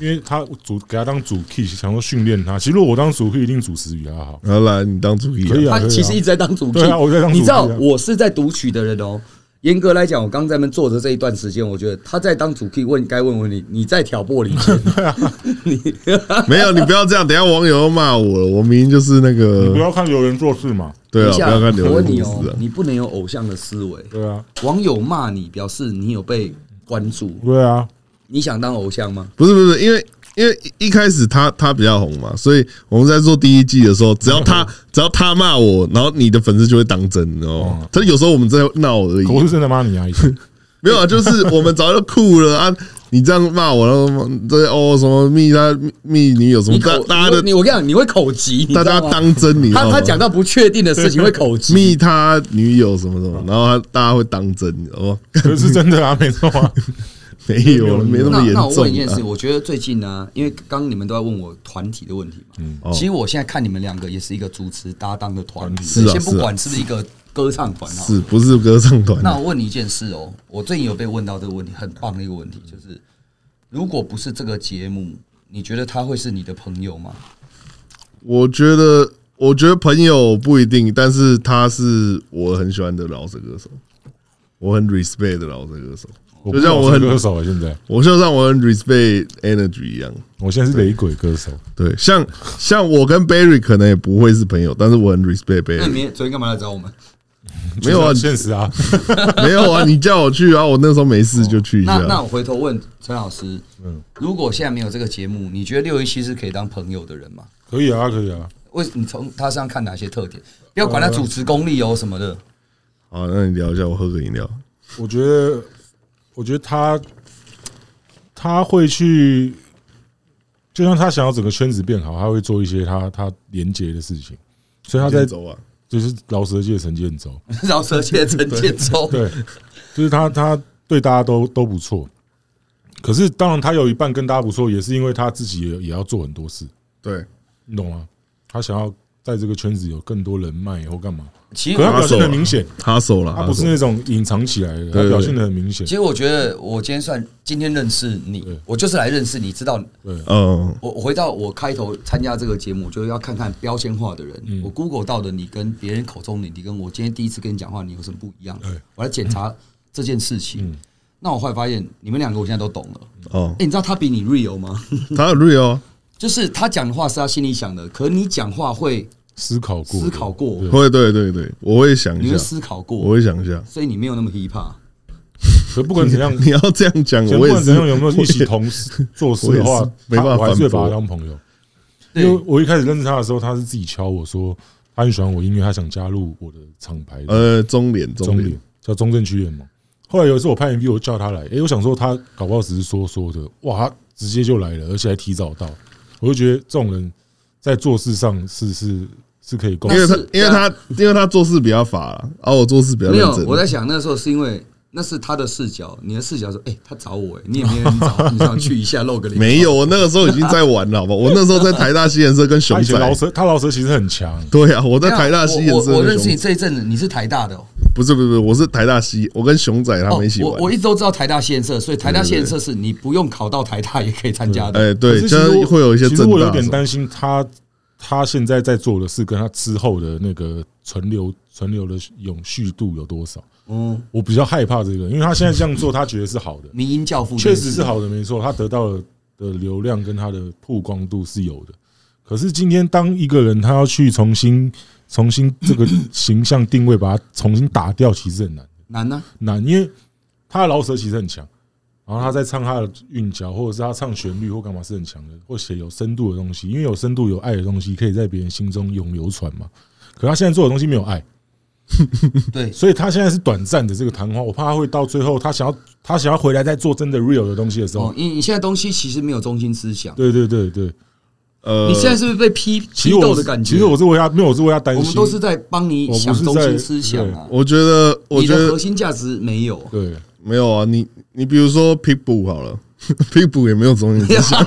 因为他主给他当主 key，想说训练他。其实如果我当主 key，一定主持比他好。然后来你当主意可以啊他其实一直在当主 key，对啊我在当主 key 啊你知道，我是在读取的人哦。严格来讲，我刚在那边坐着这一段时间，我觉得他在当主 key 问该问问题，你在挑拨离间。[LAUGHS] 你 [LAUGHS] 没有，你不要这样，等下网友要骂我了。我明明就是那你不，要看有人做事嘛，对啊，不要看留我问你哦言故事啊，。你不能有偶像的思维。对啊，网友骂你，表示你有被关注。对啊，你想当偶像吗？不是不是，因为因为一开始他他比较红嘛，所以我们在做第一季的时候，只要他只要他骂我，然后你的粉丝就会当真，你知道吗？他有时候我们在闹而已可，我是真的骂你啊！[LAUGHS] 没有啊，就是我们早就酷了啊！你这样骂我，然后这哦什么蜜他蜜女友什么，大大家的你我跟你讲，你会口急，大家？当真，你？他他讲到不确定的事情会口急。[LAUGHS] 蜜他女友什么什么，然后他大家会当真，你知道吗？可是真的啊，没错啊。[LAUGHS] 没有，没那么严那那我问一件事。我觉得最近呢，因为刚刚你们都在问我团体的问题嘛，哦其实我现在看你们两个也是一个主持搭档的团体，是啊先不管是不是一个歌唱团啊。是不是歌唱团？那我问你一件事哦，我最近有被问到这个问题，很棒的一个问题，就是如果不是这个节目，你觉得他会是你的朋友吗？我觉得，我觉得朋友不一定，但是他是我很喜欢的饶舌歌手，我很 respect 的饶舌歌手，就像我很歌手啊，现在我就像我很 respect energy 一样。我现在是雷鬼歌手，对，像像我跟 Barry 可能也不会是朋友，但是我很 respect 那你 Barry。明天昨天干嘛来找我们？没有啊现实啊。[LAUGHS] 没有啊，你叫我去啊，我那时候没事就去一下。那那我回头问陈老师，嗯，如果现在没有这个节目，你觉得六一七是可以当朋友的人吗？可以啊，可以啊。为你从他身上看哪些特点？不要管他主持功力哦什么的。好，那你聊一下，我喝个饮料。我觉得，我觉得他他会去，就像他想要整个圈子变好，他会做一些他他连接的事情。所以他在走啊，就是饶舌界陈建州，[LAUGHS] 饶舌界陈建州，对，就是他他对大家都都不错。可是当然，他有一半跟大家不错，也是因为他自己也也要做很多事，对，你懂吗？他想要在这个圈子有更多人脉以后干嘛？其实可他表现手啊得很明显，他手了，他不是那种隐藏起来的，他表现的很明显其。实我觉得我今天算今天认识你，我就是来认识你，知道嗯，我我回到我开头参加这个节目，就是要看看标签化的人。我 Google 到的你跟别人口中的你，跟我今天第一次跟你讲话，你有什么不一样？我来检查这件事情。那我后来发现，你们两个我现在都懂了。哦哎，，你知道他比你 real 吗？他 real 啊就是他讲的话是他心里想的，可你讲话会思考过，思考过。对。会，对对对，我会想你会一下，思考过，我会想一下。所以你没有那么 hip hop。可不管怎样，[LAUGHS] 你要这样讲，不我也是。管怎样有没有一起同事做事的话我也是，没办法他我还是会反驳。把他当朋友。因对为我一开始认识他的时候，他是自己敲我说他很喜欢我音乐，他想加入我的厂牌的。呃中联中联。叫中正区联盟。后来有一次我拍 MV，我叫他来，诶，我想说他搞不好只是说说的，哇，他直接就来了，而且还提早到，我就觉得这种人在做事上是是是可以沟通。因为他因为他因为他做事比较法啦，而我做事比较没有认真。，我在想那时候是因为那是他的视角，你的视角说，哎，他找我，哎，你也没人找，你想去一下露个脸。没有，我那个时候已经在玩了，好吧？我那时候在台大西研社跟熊他以前饶仔，他老师其实很强，对啊，我在台大西研我我我认识你这一阵子，你是台大的哦。不是不是不是，我是台大西，我跟熊仔他们一起玩。哦我我一直都知道台大西研社，所以台大西研社是你不用考到台大也可以参加的。哎，对，就其实会有一些其实我有点担心他，他现在在做的事跟他之后的那个存留存留的永续度有多少？嗯，我比较害怕这个，因为他现在这样做，他觉得是好的，民音教父确实是好的，没错，他得到的的流量跟他的曝光度是有的。可是今天当一个人他要去重新重新这个形象定位，把它重新打掉，其实很难难呢。难，因为他的饶舌其实很强，然后他在唱他的韵脚，或者是他唱旋律或干嘛是很强的，或写有深度的东西，因为有深度有爱的东西可以在别人心中永流传嘛。可他现在做的东西没有爱，[LAUGHS] 对，所以他现在是短暂的这个昙花，我怕他会到最后，他想要他想要回来再做真的 real 的东西的时候，你你现在东西其实没有中心思想，对对对对，呃，你现在是不是被批批斗的感觉？其实我是为他，没有，我是为他担心。我们都是在帮你想中心思想啊。我觉得，我觉得核心价值没有，对，没有啊。你你比如说 Pitbull 好了。[LAUGHS] Pitbull 也没有中心思想，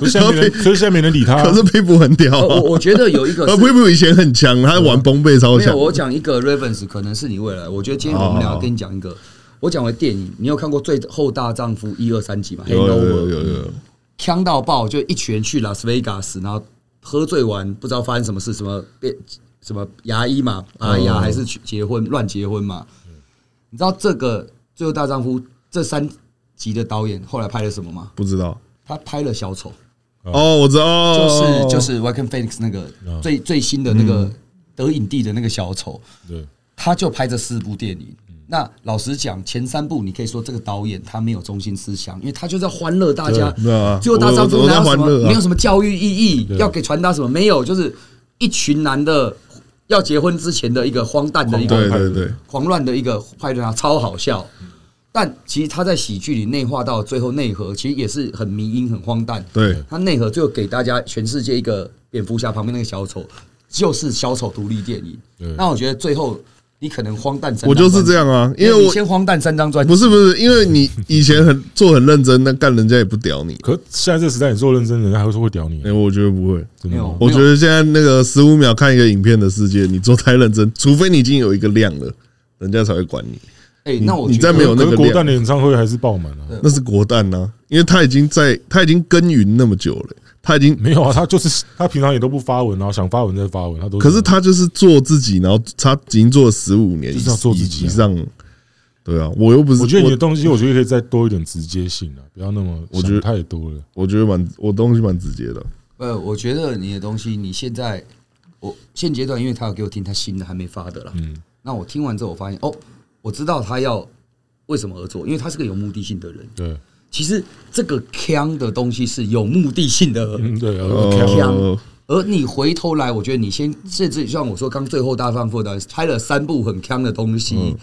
所以现在没人，所以现在没人理他。可是 Pitbull 很屌，我我觉得有一个，Pitbull 以前很强，他玩崩背超强。我讲一个 reference，可能是你未来。我觉得今天我们两个跟你讲一个，我讲回电影，你有看过《最后大丈夫》一二三集吗？有有有有有，锵到爆，就一群人去拉斯维加斯，然后喝醉完，不知道发生什么事，什么变什么牙医嘛，拔牙还是去结婚乱结婚嘛？你知道这个《最后大丈夫》这三。集的导演后来拍了什么吗？不知道，他拍了小丑。哦，我知道，就是就是 Joaquin Phoenix 那个最最新的那个得影帝的那个小丑。对，他就拍这四部电影。那老实讲，前三部你可以说这个导演他没有中心思想，因为他就是要欢乐大家。最后大丈夫没有什么没有什么教育意义，要给传达什么没有，就是一群男的要结婚之前的一个荒诞的一个对对对狂乱的一个拍的超好笑。但其实他在喜剧里内化到最后内核，其实也是很迷因、很荒诞。对，他内核最后给大家全世界一个蝙蝠侠旁边那个小丑，就是小丑独立电影。那我觉得最后你可能荒诞，我就是这样啊，因为我先荒诞三张专辑，不是不是，因为你以前很做很认真，那干人家也不屌你。可现在这时代你做认真，人家还会说会屌你？哎，我觉得不会，真的。我觉得现在那个十五秒看一个影片的世界，你做太认真，除非你已经有一个量了，人家才会管你。哎，那我你再没有那个国蛋的演唱会还是爆满啊？那是国蛋呐，因为他已经在，他已经耕耘那么久了，他已经没有啊，他就是他平常也都不发文，然后想发文再发文，他都。可是他就是做自己，然后他已经做了十五年，就是要做自己以上。对啊，我又不是。我觉得你的东西，我觉得可以再多一点直接性啊，不要那么我觉得太多了。我觉得蛮，我东西蛮直接的。呃，我觉得你的东西，你现在我现阶段，因为他有给我听他新的还没发的了，嗯，那我听完之后，我发现哦，我知道他要。为什么而做？因为他是个有目的性的人。对，其实这个腔的东西是有目的性的。嗯，对，腔。而你回头来，我觉得你先甚至像我说，刚最后大丈夫的拍了三部很腔的东西，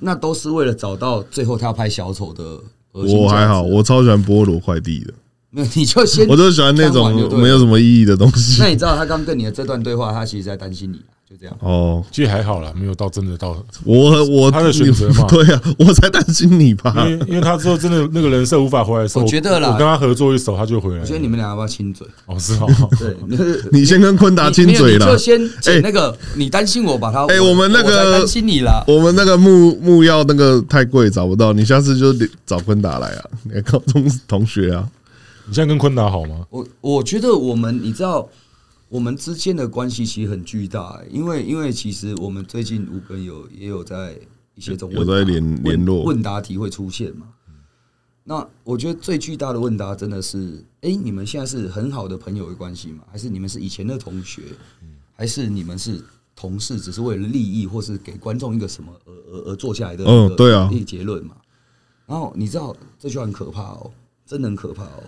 那都是为了找到最后他要拍小丑的。我还好，我超喜欢菠萝快递的。没有，你就先，[LAUGHS] 我就喜欢那种没有什么意义的东西。那你知道他刚跟你的这段对话，他其实在担心你。就这样。哦，其实还好啦，没有到真的到我我他的选择嘛，[LAUGHS] 对啊，我才担心你吧，因为因为他说真的那个人设无法回来的时候，我觉得啦，我跟他合作一首他就回来。我觉得你们俩要不要亲嘴？哦，是哦，对，[LAUGHS] 你先跟坤达亲嘴了，就先哎那个你担心我把他哎，我们那个担心你啦，我们那个木木药那个太贵找不到，你下次就找坤达来啊，[LAUGHS] 你高中同学啊，你现在跟坤达好吗？我我觉得我们你知道。我们之间的关系其实很巨大，欸，因为因为其实我们最近五个人有也有在一些中有在联联络问答题会出现嘛。那我觉得最巨大的问答真的是，哎，你们现在是很好的朋友的关系吗？还是你们是以前的同学？还是你们是同事，只是为了利益，或是给观众一个什么而而而做下来的？嗯，对啊，一个结论嘛。然后你知道这句话很可怕哦，真的很可怕哦。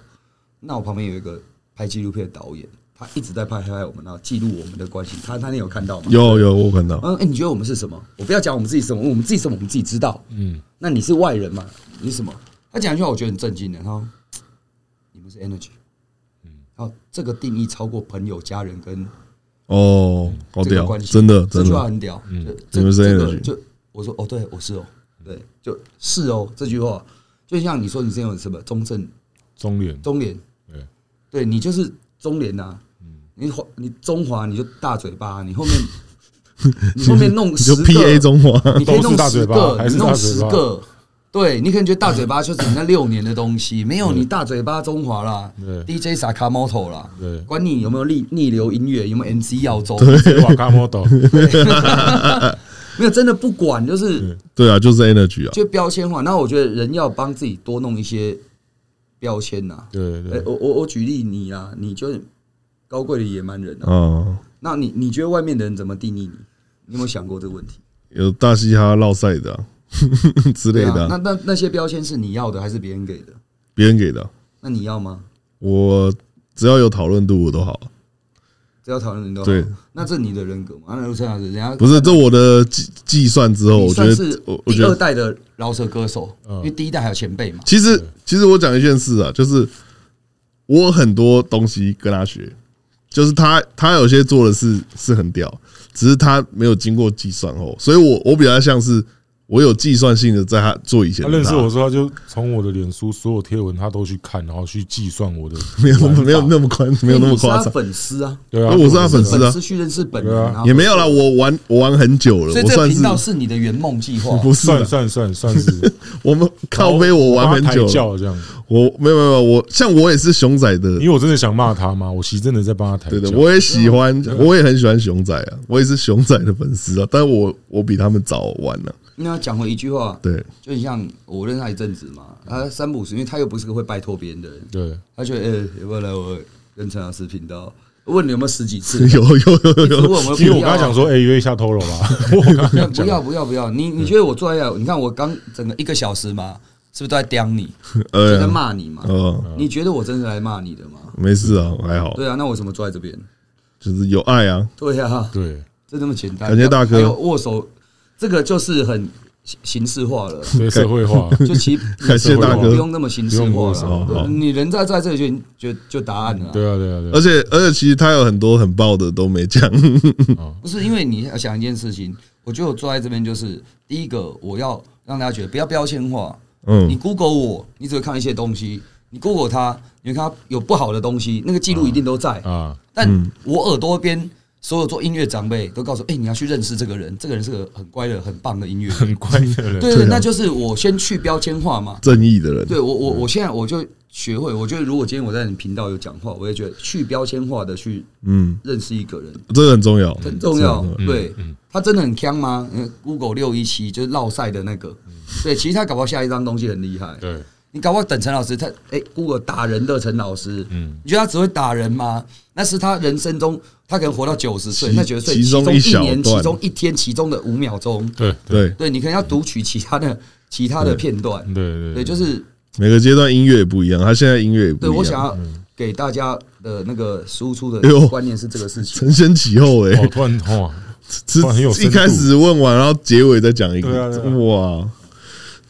那我旁边有一个拍纪录片的导演。他一直在拍拍我们，然后记录我们的关系。他他那有看到吗？有有，我看到。嗯，哎，你觉得我们是什么？我不要讲我们自己什么，我们自己什么，我们自己知道。嗯，那你是外人嘛？你是什么？他讲一句话，我觉得很震惊的。他说：“你们是 energy。”嗯，然后这个定义超过朋友、家人跟哦，好屌，真的，这句话很屌。嗯，你们是 energy。就我说哦，对，我是哦，对，就是哦，这句话就像你说，你是有什么中正、中联、中联，对，对你就是中联呐。你华，你中华，你就大嘴巴，你后面，[LAUGHS] 你后面弄十个，就 P A 中华，你可以弄十个，你弄十个，对，你可能觉得大嘴巴就是你那六年的东西，没有你大嘴巴中华啦，D J Sakamoto 啦，对，管你有没有逆逆流音乐，有没有 M C 耀州，Sakamoto，没有真的不管，就是对啊，就是 energy 啊，就标签化。那我觉得人要帮自己多弄一些标签呐，对对，我我我举例你啊，你就。高贵的野蛮人啊！那你你觉得外面的人怎么定义你？你有没有想过这个问题？有大嘻哈绕赛的 [LAUGHS] 之类的。那那那些标签是你要的还是别人给的？别人给的。那你要吗？我只要有讨论度我都好。只要讨论人都好。对，那这你的人格嘛？那陈老师，人家不是这我的计计算之后，我觉得是第二代的饶舌歌手，因为第一代还有前辈嘛。其实其实我讲一件事啊，就是我很多东西跟他学，就是他他有些做的事是很屌，只是他没有经过计算哦，所以我我比较像是。我有计算性的在他做以前，他认识我说，他就从我的脸书所有贴文他都去看，然后去计算我的，[LAUGHS] 没有没有那么宽，没有那么夸张。粉丝啊，对啊，我是他粉丝啊，粉丝去认识本人，也没有啦，我玩我玩很久了，所以这个频道是你的圆梦计划，[LAUGHS] 不是算算算算是。[LAUGHS] 我们靠背我玩很久了，这样，我没有没有我像我也是熊仔的，因为我真的想骂他嘛，我其实真的在帮他抬轿，对的，我也喜欢，我也很喜欢熊仔啊，我也是熊仔的粉丝啊，但是我我比他们早玩了。那要讲回一句话，对，就像我认识他一阵子嘛，他三不五时，因为他又不是个会拜托别人的人，对，他觉得，哎，要不要来我跟陈老师频道？问你有没有十几次？[LAUGHS] 有有有有有，其实我刚才讲说，哎，约一下 Toro 吧。[LAUGHS] 不要不要不要，你你觉得我坐在这，你看我刚整个一个小时嘛，是不是都在刁你，[LAUGHS] 就在骂你嘛？你觉得我真的来骂你的吗？没事啊，还好。对啊，那我什么坐在这边？就是有爱啊。对啊，对，就这么简单。感谢大哥。握手。这个就是很形式化了，社会化，[LAUGHS] 就其 [LAUGHS] 感谢大哥，不用那么形式化了。你人在在这里就就就答案了。对啊对啊对。而且而且，其实他有很多很爆的都没讲。不是因为你要想一件事情，我觉得我坐在这边就是第一个，我要让大家觉得不要标签化。嗯，你 Google 我，你只会看一些东西；你 Google 他，你会看他有不好的东西，那个记录一定都在啊。但我耳朵边。所有做音乐长辈都告诉：哎，你要去认识这个人，这个人是个很乖的、很棒的音乐人，[LAUGHS] 很乖的人。对对，那就是我先去标签化嘛，正义的人。对我，我我现在我就学会，我觉得如果今天我在你频道有讲话，我也觉得去标签化的去嗯认识一个人，这个很重要，很重要。对，他真的很强吗？Google 六一七就是绕赛的那个，对，其实他搞不好下一张东西很厉害。对。你搞不好等陈老师，他哎，Google 打人的陈老师，嗯，你觉得他只会打人吗？那是他人生中，他可能活到九十岁，那九十岁其中一年、其中一天、其中的五秒钟，对对。对，你可能要读取其他的其他的片段，对对对，就是每个阶段音乐也不一样，他现在音乐也不一样。对，我想要给大家的那个输出的观念是这个事情，承先启后哎，突然哇，一开始问完，然后结尾再讲一个，哇。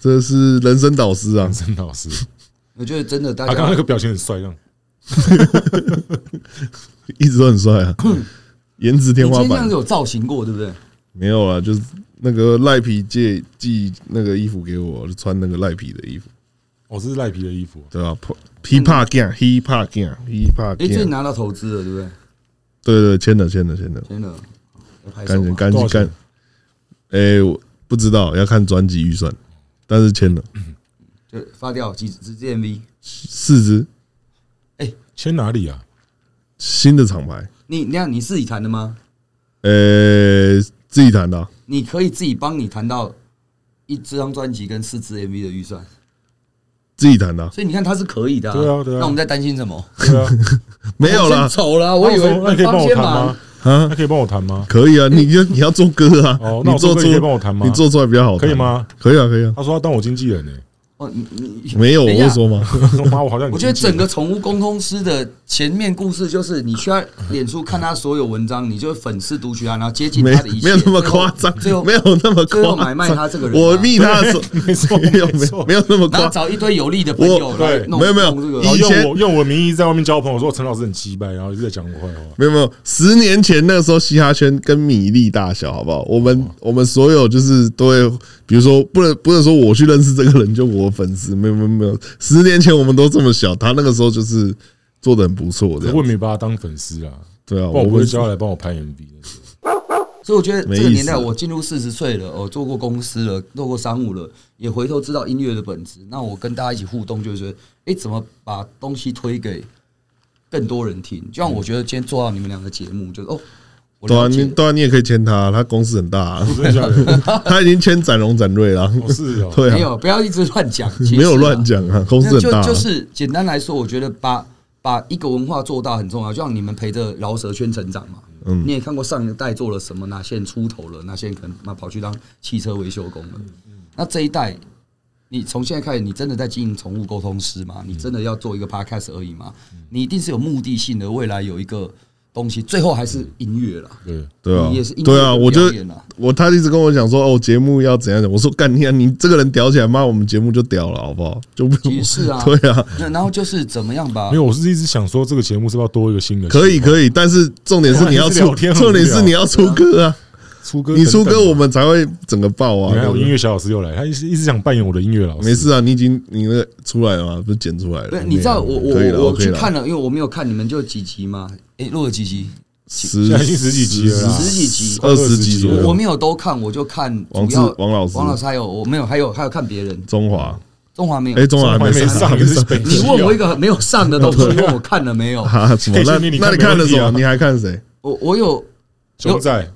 这是人生导师啊，人生导师。[LAUGHS] 我觉得真的，大家刚刚那个表情很帅，这样，[LAUGHS] 一直都很帅啊，[COUGHS] 颜值天花板。你这样子有造型过，对不对？没有啊，就是那个赖皮借寄那个衣服给我，就穿那个赖皮的衣服。哦，这是赖皮的衣服，对吧？Hip Hop Gang，Hip Hop Gang，Hip Hop。哎，这拿到投资了，对不对？对对，签了，签了，签了，签了。赶紧，赶紧干。哎，我不知道，要看专辑预算。但是签了，就发掉几支 MV，四支。哎，签哪里啊？新的厂牌。你那样你自己弹的吗？呃，自己弹的。你可以自己帮你谈到一张专辑跟四支 MV 的预算，自己谈的。所以你看他是可以的。对啊，对啊。那我们在担心什么？对啊，没有了，走了。我以为那可以帮我谈吗？啊，他可以帮我弹吗？可以啊，你就你要做歌啊，哦你做出可以帮我弹吗？你做出来比较好，可以吗？可以啊，可以啊。他说要当我经纪人呢。哦，你你没有，我会说吗？妈，我好像我觉得整个宠物沟通师的前面故事就是，你需要脸书看他所有文章，你就粉丝读取他，然后接近他的一切。没有那么夸张，最后没有那么最后买卖他这个人。我密他的时候，没错，没有没有没有那么夸张。找一堆有利的朋友，对，没有没有，用我用我名义在外面交朋友，说陈老师很鸡掰，然后一直在讲我坏话。没有没有，十年前那个时候，嘻哈圈跟米粒大小，好不好？我们我们所有就是都会，比如说不能不能说我去认识这个人就我粉丝，没有没有。没有，十年前我们都这么小，他那个时候就是做的很不错的。我也没把他当粉丝啊，对啊，我不会叫他来帮我拍 MV 的。[LAUGHS] 所以我觉得这个年代，我进入四十岁了，我做过公司了，做过商务了，也回头知道音乐的本质。那我跟大家一起互动，就是说，哎，怎么把东西推给更多人听？就像我觉得今天做到你们两个节目，就是哦。对啊，你对啊，你也可以签他，他公司很大，[LAUGHS] 他已经签展荣展瑞了。是哦，对啊，没有，不要一直乱讲，[LAUGHS] 没有乱讲啊，公司很大。就是简单来说，我觉得把把一个文化做大很重要，就像你们陪着饶舌圈成长嘛。嗯，你也看过上一代做了什么，哪些人出头了，哪些人可能那跑去当汽车维修工了。那这一代，你从现在开始，你真的在经营宠物沟通师吗？你真的要做一个 podcast 而已吗？你一定是有目的性的，未来有一个。东西，最后还是音乐啦。对对啊也是，音乐对啊，我就我他一直跟我讲说，哦，节目要怎样的，我说干你啊，你这个人屌起来，妈，我们节目就屌了，好不好？就不是啊 [LAUGHS] 对啊，那然后就是怎么样吧没？有，我是一直想说这个节目是不是要多一个新的？可以可以，但是重点是你要出 [LAUGHS] 重点是你要出歌啊，出歌，你出歌我。们才会整个爆啊。你看，音乐小老师又来，他一直一直想扮演我的音乐老师。没事啊，你已经你那个出来了吗？不是剪出来了对，了？你知道我我我我去看了，因为我没有看你们就几集嘛？哎，录了几集？十十几集了啦十几集二十集左右。我没有都看，我就看王志王老师王老师还有我没有，还有还有看别人。中华，中华没有。哎，中华还没上，[LAUGHS] 你问我一个没有上的东西，[LAUGHS] 问我看了没有？[LAUGHS] 啊什么？那那你看了什么？你还看谁？我我有，熊仔，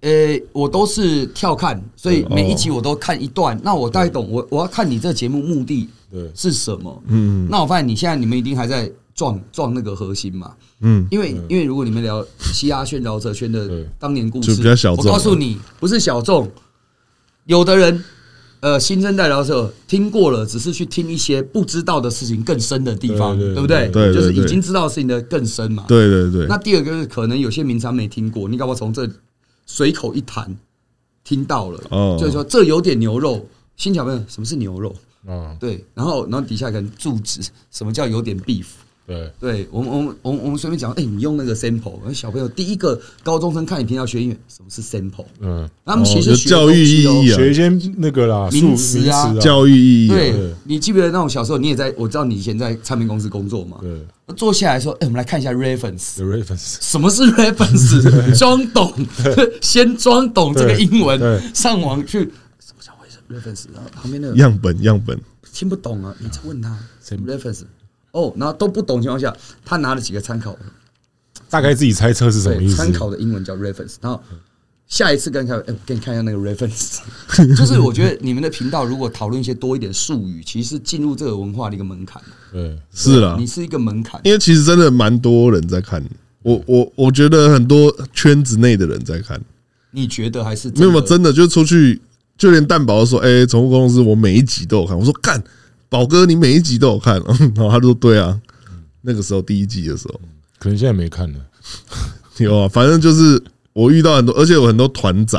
呃，我都是跳看，所以每一集我都看一段。那我大概懂，我我要看你这个节目目的，是什么？嗯那我发现你现在你们一定还在撞撞那个核心嘛？嗯，因为因为如果你们聊 [LAUGHS] 嘻哈圈、饶舌圈的当年故事，比较小众我告诉你，不是小众，有的人。呃，新生代饶舌听过了，只是去听一些不知道的事情更深的地方，对不对？就是已经知道的事情的更深嘛。对对对那，第二个是可能有些名词没听过，你搞不好从这随口一谈听到了，哦就是说这有点牛肉。新小朋友，什么是牛肉？嗯，对，然后然后底下可能注解什么叫有点 beef。对，对我们，我们，我们，我们随便讲，哎，你用那个 sample，小朋友第一个高中生看你平常学音乐，什么是 sample？嗯，他们其实学哦。教育意义啊。学一些那个啦，名术词啊。教育意义啊，对对。你记不记得那种小时候，你也在，我知道你以前在唱片公司工作嘛？对。坐下来说，哎，我们来看一下 reference。，The Ravens，什么是 reference？[LAUGHS] 装懂，先装懂这个英文，上网去。什么叫 reference？然后旁边那个。样本样本，听不懂啊，你再问他 reference。哦，然后都不懂情况下，他拿了几个参考，大概自己猜测是什么对，意思？参考的英文叫 reference。然后下一次跟他，哎，我给你看一下那个 reference。[LAUGHS] 就是我觉得你们的频道如果讨论一些多一点术语，其实是进入这个文化的一个门槛。对，是啦你，是一个门槛。因为其实真的蛮多人在看，我我我觉得很多圈子内的人在看，你觉得还是没有没有真的就出去，就连蛋宝都说，哎，宠物公司我每一集都有看，我说干，宝哥你每一集都有看，[LAUGHS] 然后他就说对啊，那个时候第一季的时候可能现在没看了。有啊，反正就是我遇到很多，而且有很多团仔，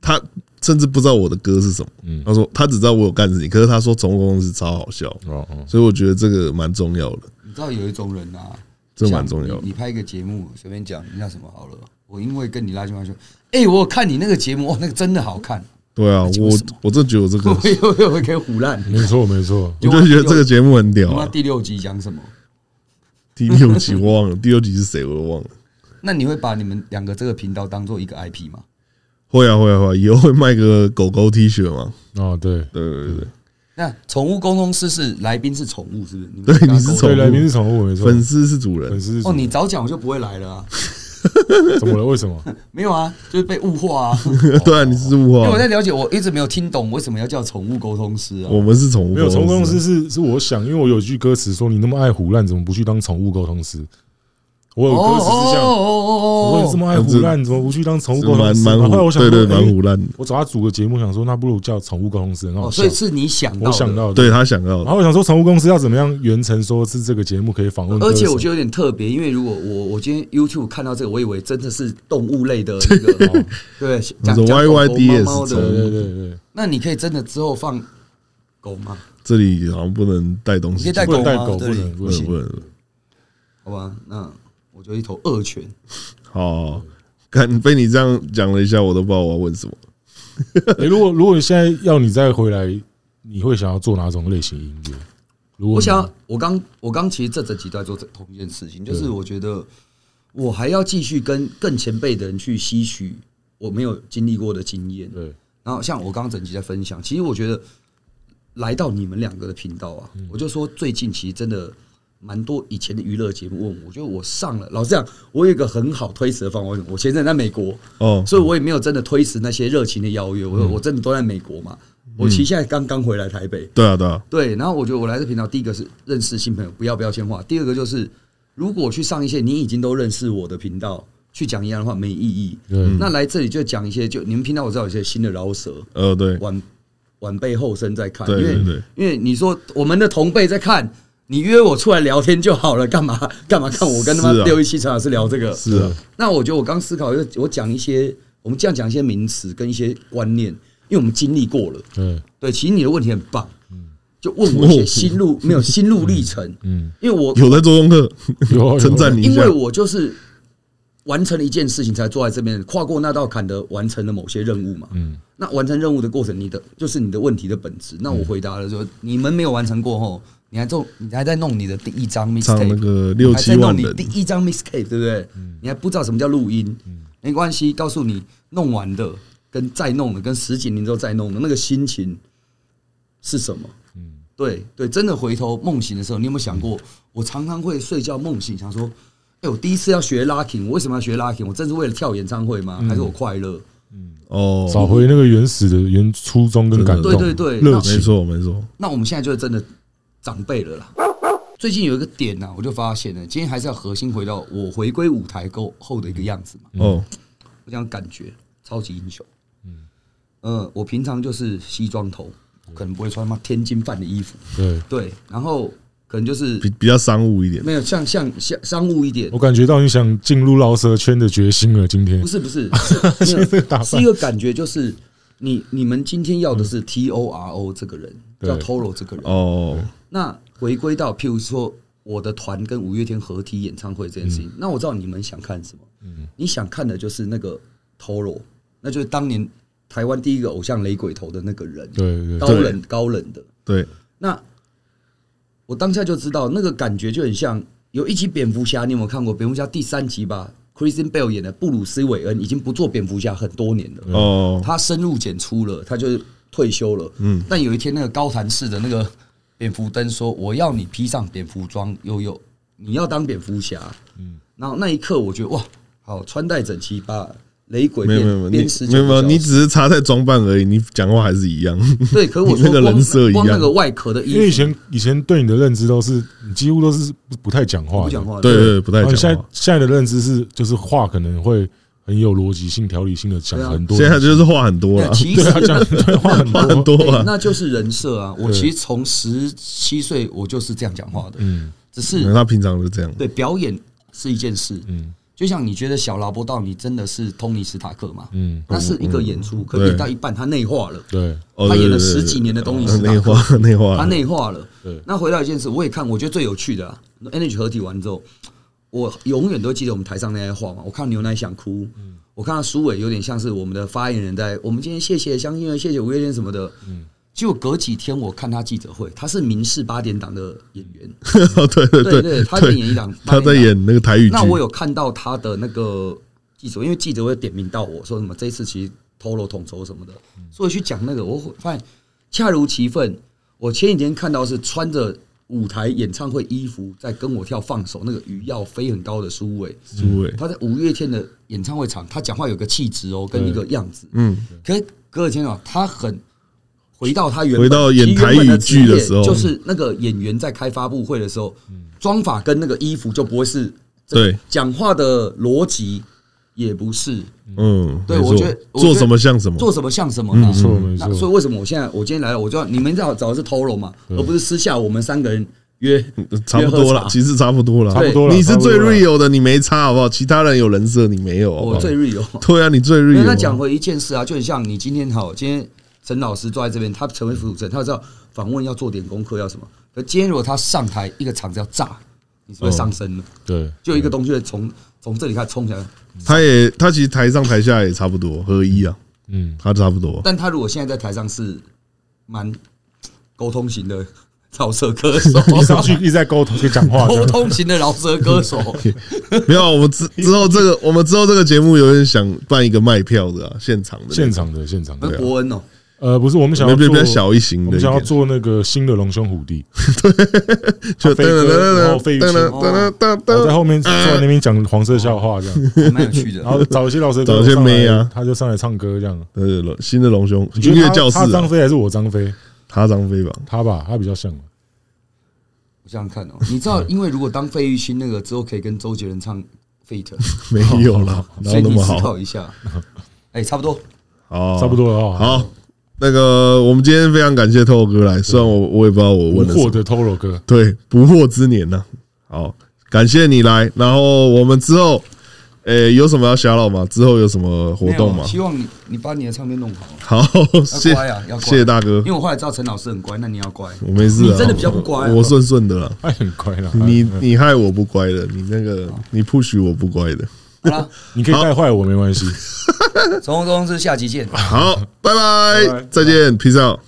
他甚至不知道我的歌是什么，嗯他说他只知道我有干事情，可是他说宠物公司超好笑，哦哦，所以我觉得这个蛮重要的。你知道有一种人啊，这蛮重要的你你拍一个节目，随便讲，你叫什么好了。我因为跟你拉近关系，哎，我有看你那个节目，哇，那个真的好看。对啊，我我这觉得我这个，[LAUGHS] 我又又可以胡乱。没错没错，我就觉得这个节目很屌啊。那第六集讲什么？第六集我忘了，第六集是谁我都忘了。[LAUGHS] 那你会把你们两个这个频道当做一个 IP 吗？会啊会啊会啊，以后会卖个狗狗 T 恤吗？哦对对对对那宠物沟通师是来宾是宠物，是不是？们对你是宠物对，来宾是宠物，没错，粉丝是主人粉，丝是哦，你早讲我就不会来了啊。[LAUGHS] 怎么了？为什么？没有啊，就是被物化啊。[LAUGHS] 对啊，你是物化因为我，在了解，我一直没有听懂为什么要叫宠物沟通师啊。我们是宠物没有，宠物沟通师师，是是我想，因为我有一句歌词说你那么爱胡乱，怎么不去当宠物沟通师？我有歌词是这样，你这么爱胡乱，你怎么不去当宠物沟通师？蛮蛮我，想，对对，蛮胡乱。我找他组个节目，想说那不如叫宠物沟通师，很好哦，所以。是你想到的，我想到，对他想到，然后我想说，宠物公司要怎么样圆成说是这个节目可以访问，而且我觉得有点特别，因为如果我我今天 YouTube 看到这个，我以为真的是动物类的那个，[LAUGHS] 哦对，讲说讲狗狗 YYDS 猫猫对对，对对，那你可以真的之后放狗吗？这里好像不能带东西，你可以带不能带狗，不能不能。好吧，那我就一头恶犬。好，看被你这样讲了一下，我都不知道我要问什么。[LAUGHS] 哎，如果如果现在要你再回来，你会想要做哪种类型音乐？如果我想要，我刚我刚其实这整集都在做同一件事情，就是我觉得我还要继续跟更前辈的人去吸取我没有经历过的经验。对然后像我刚刚整集在分享，其实我觉得来到你们两个的频道啊，我就说最近其实真的蛮多以前的娱乐节目问我，我觉得我上了，老实讲，我有一个很好推辞的方法，我前阵在美国，哦，所以我也没有真的推辞那些热情的邀约，我我真的都在美国嘛，我其实现在刚刚回来台北，对啊，对啊，对，然后我觉得我来这频道，第一个是认识新朋友，不要标签化；第二个就是，如果去上一些你已经都认识我的频道去讲一样的话，没意义。对那来这里就讲一些，就你们频道我知道有些新的饶舌，呃，对，晚晚辈后生在看，因为因为你说我们的同辈在看，你约我出来聊天就好了，干嘛 [LAUGHS] 干嘛看我跟他妈六一七陈老师聊这个？是啊，那我觉得我刚思考，我讲一些，我们这样讲一些名词跟一些观念，因为我们经历过了。嗯对，其实你的问题很棒，就问我一些心路 [LAUGHS] 没有心路历程。嗯，因为我有在做功课，有称赞你一下，因为我就是完成了一件事情才坐在这边，跨过那道坎的完成了某些任务嘛。嗯，那完成任务的过程，你的就是你的问题的本质。那我回答了说，你们没有完成过后。你还做，你还在弄你的第一张 mixtape，那个六七万人，第一张 mixtape，对不对？你还不知道什么叫录音，没关系，告诉你，弄完的跟再弄的，跟十几年之后再弄的那个心情是什么？对对，真的回头梦醒的时候，你有没有想过？我常常会睡觉梦醒，想说，哎，我第一次要学 locking，我为什么要学 locking？我真是为了跳演唱会吗？还是我快乐？嗯，哦，找回那个原始的原初衷跟感动，对对对，没错没错。那我们现在就是真的。长辈了啦，最近有一个点呢、啊，我就发现了，今天还是要核心回到我回归舞台后后的一个样子嘛。哦，我讲感觉超级英雄。嗯，呃，我平常就是西装头，可能不会穿他妈天津饭的衣服。对对，然后可能就是比比较商务一点，没有像像像商务一点。我感觉到你想进入饶舌圈的决心了。今天不是不是，[LAUGHS] 是一个感觉，就是你你们今天要的是 T O R O 这个人，叫 Toro 这个人哦。那回归到，譬如说我的团跟五月天合体演唱会这件事情，那我知道你们想看什么？嗯，你想看的就是那个 Toro，那就是当年台湾第一个偶像雷鬼头的那个人，对，高冷高冷的，对。那我当下就知道，那个感觉就很像有一集蝙蝠侠，你有没有看过？蝙蝠侠第三集吧，Christian Bale 演的布鲁斯韦恩已经不做蝙蝠侠很多年了，哦，他深入简出了，他就退休了，嗯。但有一天，那个高谭市的那个。蝙蝠灯说：“我要你披上蝙蝠装，悠悠，你要当蝙蝠侠。”嗯，然后那一刻，我觉得哇，好穿戴整齐，把雷鬼变没有没有没有，你只是插在装扮而已，你讲话还是一样。对，可是我那个人设 [LAUGHS] 一样，光那个外壳的衣服，因为以前以前对你的认知都是，你几乎都是不太讲话，不讲话，对对，不太讲话。现在现在的认知是，就是话可能会。很有逻辑性、条理性的讲很多，现在就是话很多了。其实讲话很多。很多，那就是人设啊。我其实从十七岁我就是这样讲话的，嗯，只是他平常是这样。对，表演是一件事，嗯，就像你觉得小劳勃道尼真的是托尼史塔克嘛？嗯，那是一个演出，可演到一半他内化了，对，他演了十几年的东西，内化内化，他内化了。对，那回到一件事，我也看，我觉得最有趣的，Energy 合体完之后。我永远都记得我们台上那些话嘛。我看牛奶想哭，我看到苏伟有点像是我们的发言人，在我们今天谢谢相信谢谢五月天什么的。结果隔几天我看他记者会，他是民视八点档的演员。[LAUGHS] 对对对对，他在演一档，[LAUGHS] 他在演那个台语剧。那我有看到他的那个记者，因为记者会点名到我说什么这一次其实透露统筹什么的，所以去讲那个，我发现恰如其分。我前几天看到是穿着。舞台演唱会衣服在跟我跳放手，那个鱼要飞很高的苏伟，苏伟。他在五月天的演唱会场，他讲话有个气质哦，跟一个样子，嗯，可是隔几天啊，他很回到他原回到演台语剧的时候，就是那个演员在开发布会的时候，妆法跟那个衣服就不会是对。讲话的逻辑。也不是，嗯，对，我觉得做什么像什么，做什么像什么，没错没错。所以为什么我现在我今天来了，我就要你们找找的是 Toro 嘛，而不是私下我们三个人约，[LAUGHS] 差不多了，其实差不多了，差不多了。你是最 real 的，你没差好不好？其他人有人设，你没有，我最 real。对啊，你最 real。那讲回一件事啊，就很像你今天好，今天陈老师坐在这边，他成为副主持人，他知道访问要做点功课，要什么。可今天如果他上台，一个场子要炸，你是不是上升了？对，就一个东西会从从这里开始冲起来。他也，他其实台上台下也差不多合一啊，嗯，他差不多。但他如果现在在台上是蛮沟通型的饶舌歌手，[LAUGHS] 一上去一直在沟通，去讲话，沟通型的饶舌歌手。[LAUGHS] 没有，我们之之后这个，我们之后这个节目有点想办一个卖票的啊，现场的，现场的，现场的。伯恩哦。呃，不是，我们想要做比较小一型的，我们想要做那个新的龙兄虎弟，[LAUGHS] 对，就飞哥，然后费玉清，我在后面坐在那边讲黄色笑话，这样。蛮有趣的。然后找一些老师，找一些妹啊，他就上来唱歌，这样。对对，新的龙兄音乐教室，他张飞还是我张飞？他张飞吧，他吧，他比较像。我这样看哦，你知道，因为如果当费玉清那个之后，可以跟周杰伦唱 feat，[LAUGHS] 没有了，[LAUGHS] 所以你思考一下。哎，差不多，哦，差不多了，好。那个我们今天非常感谢 Toro 哥来，虽然我我也不知道我问了什么。获得 Toro 哥，对，不惑之年呐、啊。好，感谢你来，然后我们之后。诶、欸，有什么要瞎唠吗？之后有什么活动吗？希望你你把你的唱片弄好。好，谢要谢谢大哥。因为我后来知道陈老师很乖，那你要乖。我没事，你真的比较不乖，我顺顺的了。他很乖了，你你害我不乖的，你那个你 push 我不乖的。好了，[LAUGHS] 你可以带坏我没关系。宠物公司下集见。好，拜拜，再见，peace out。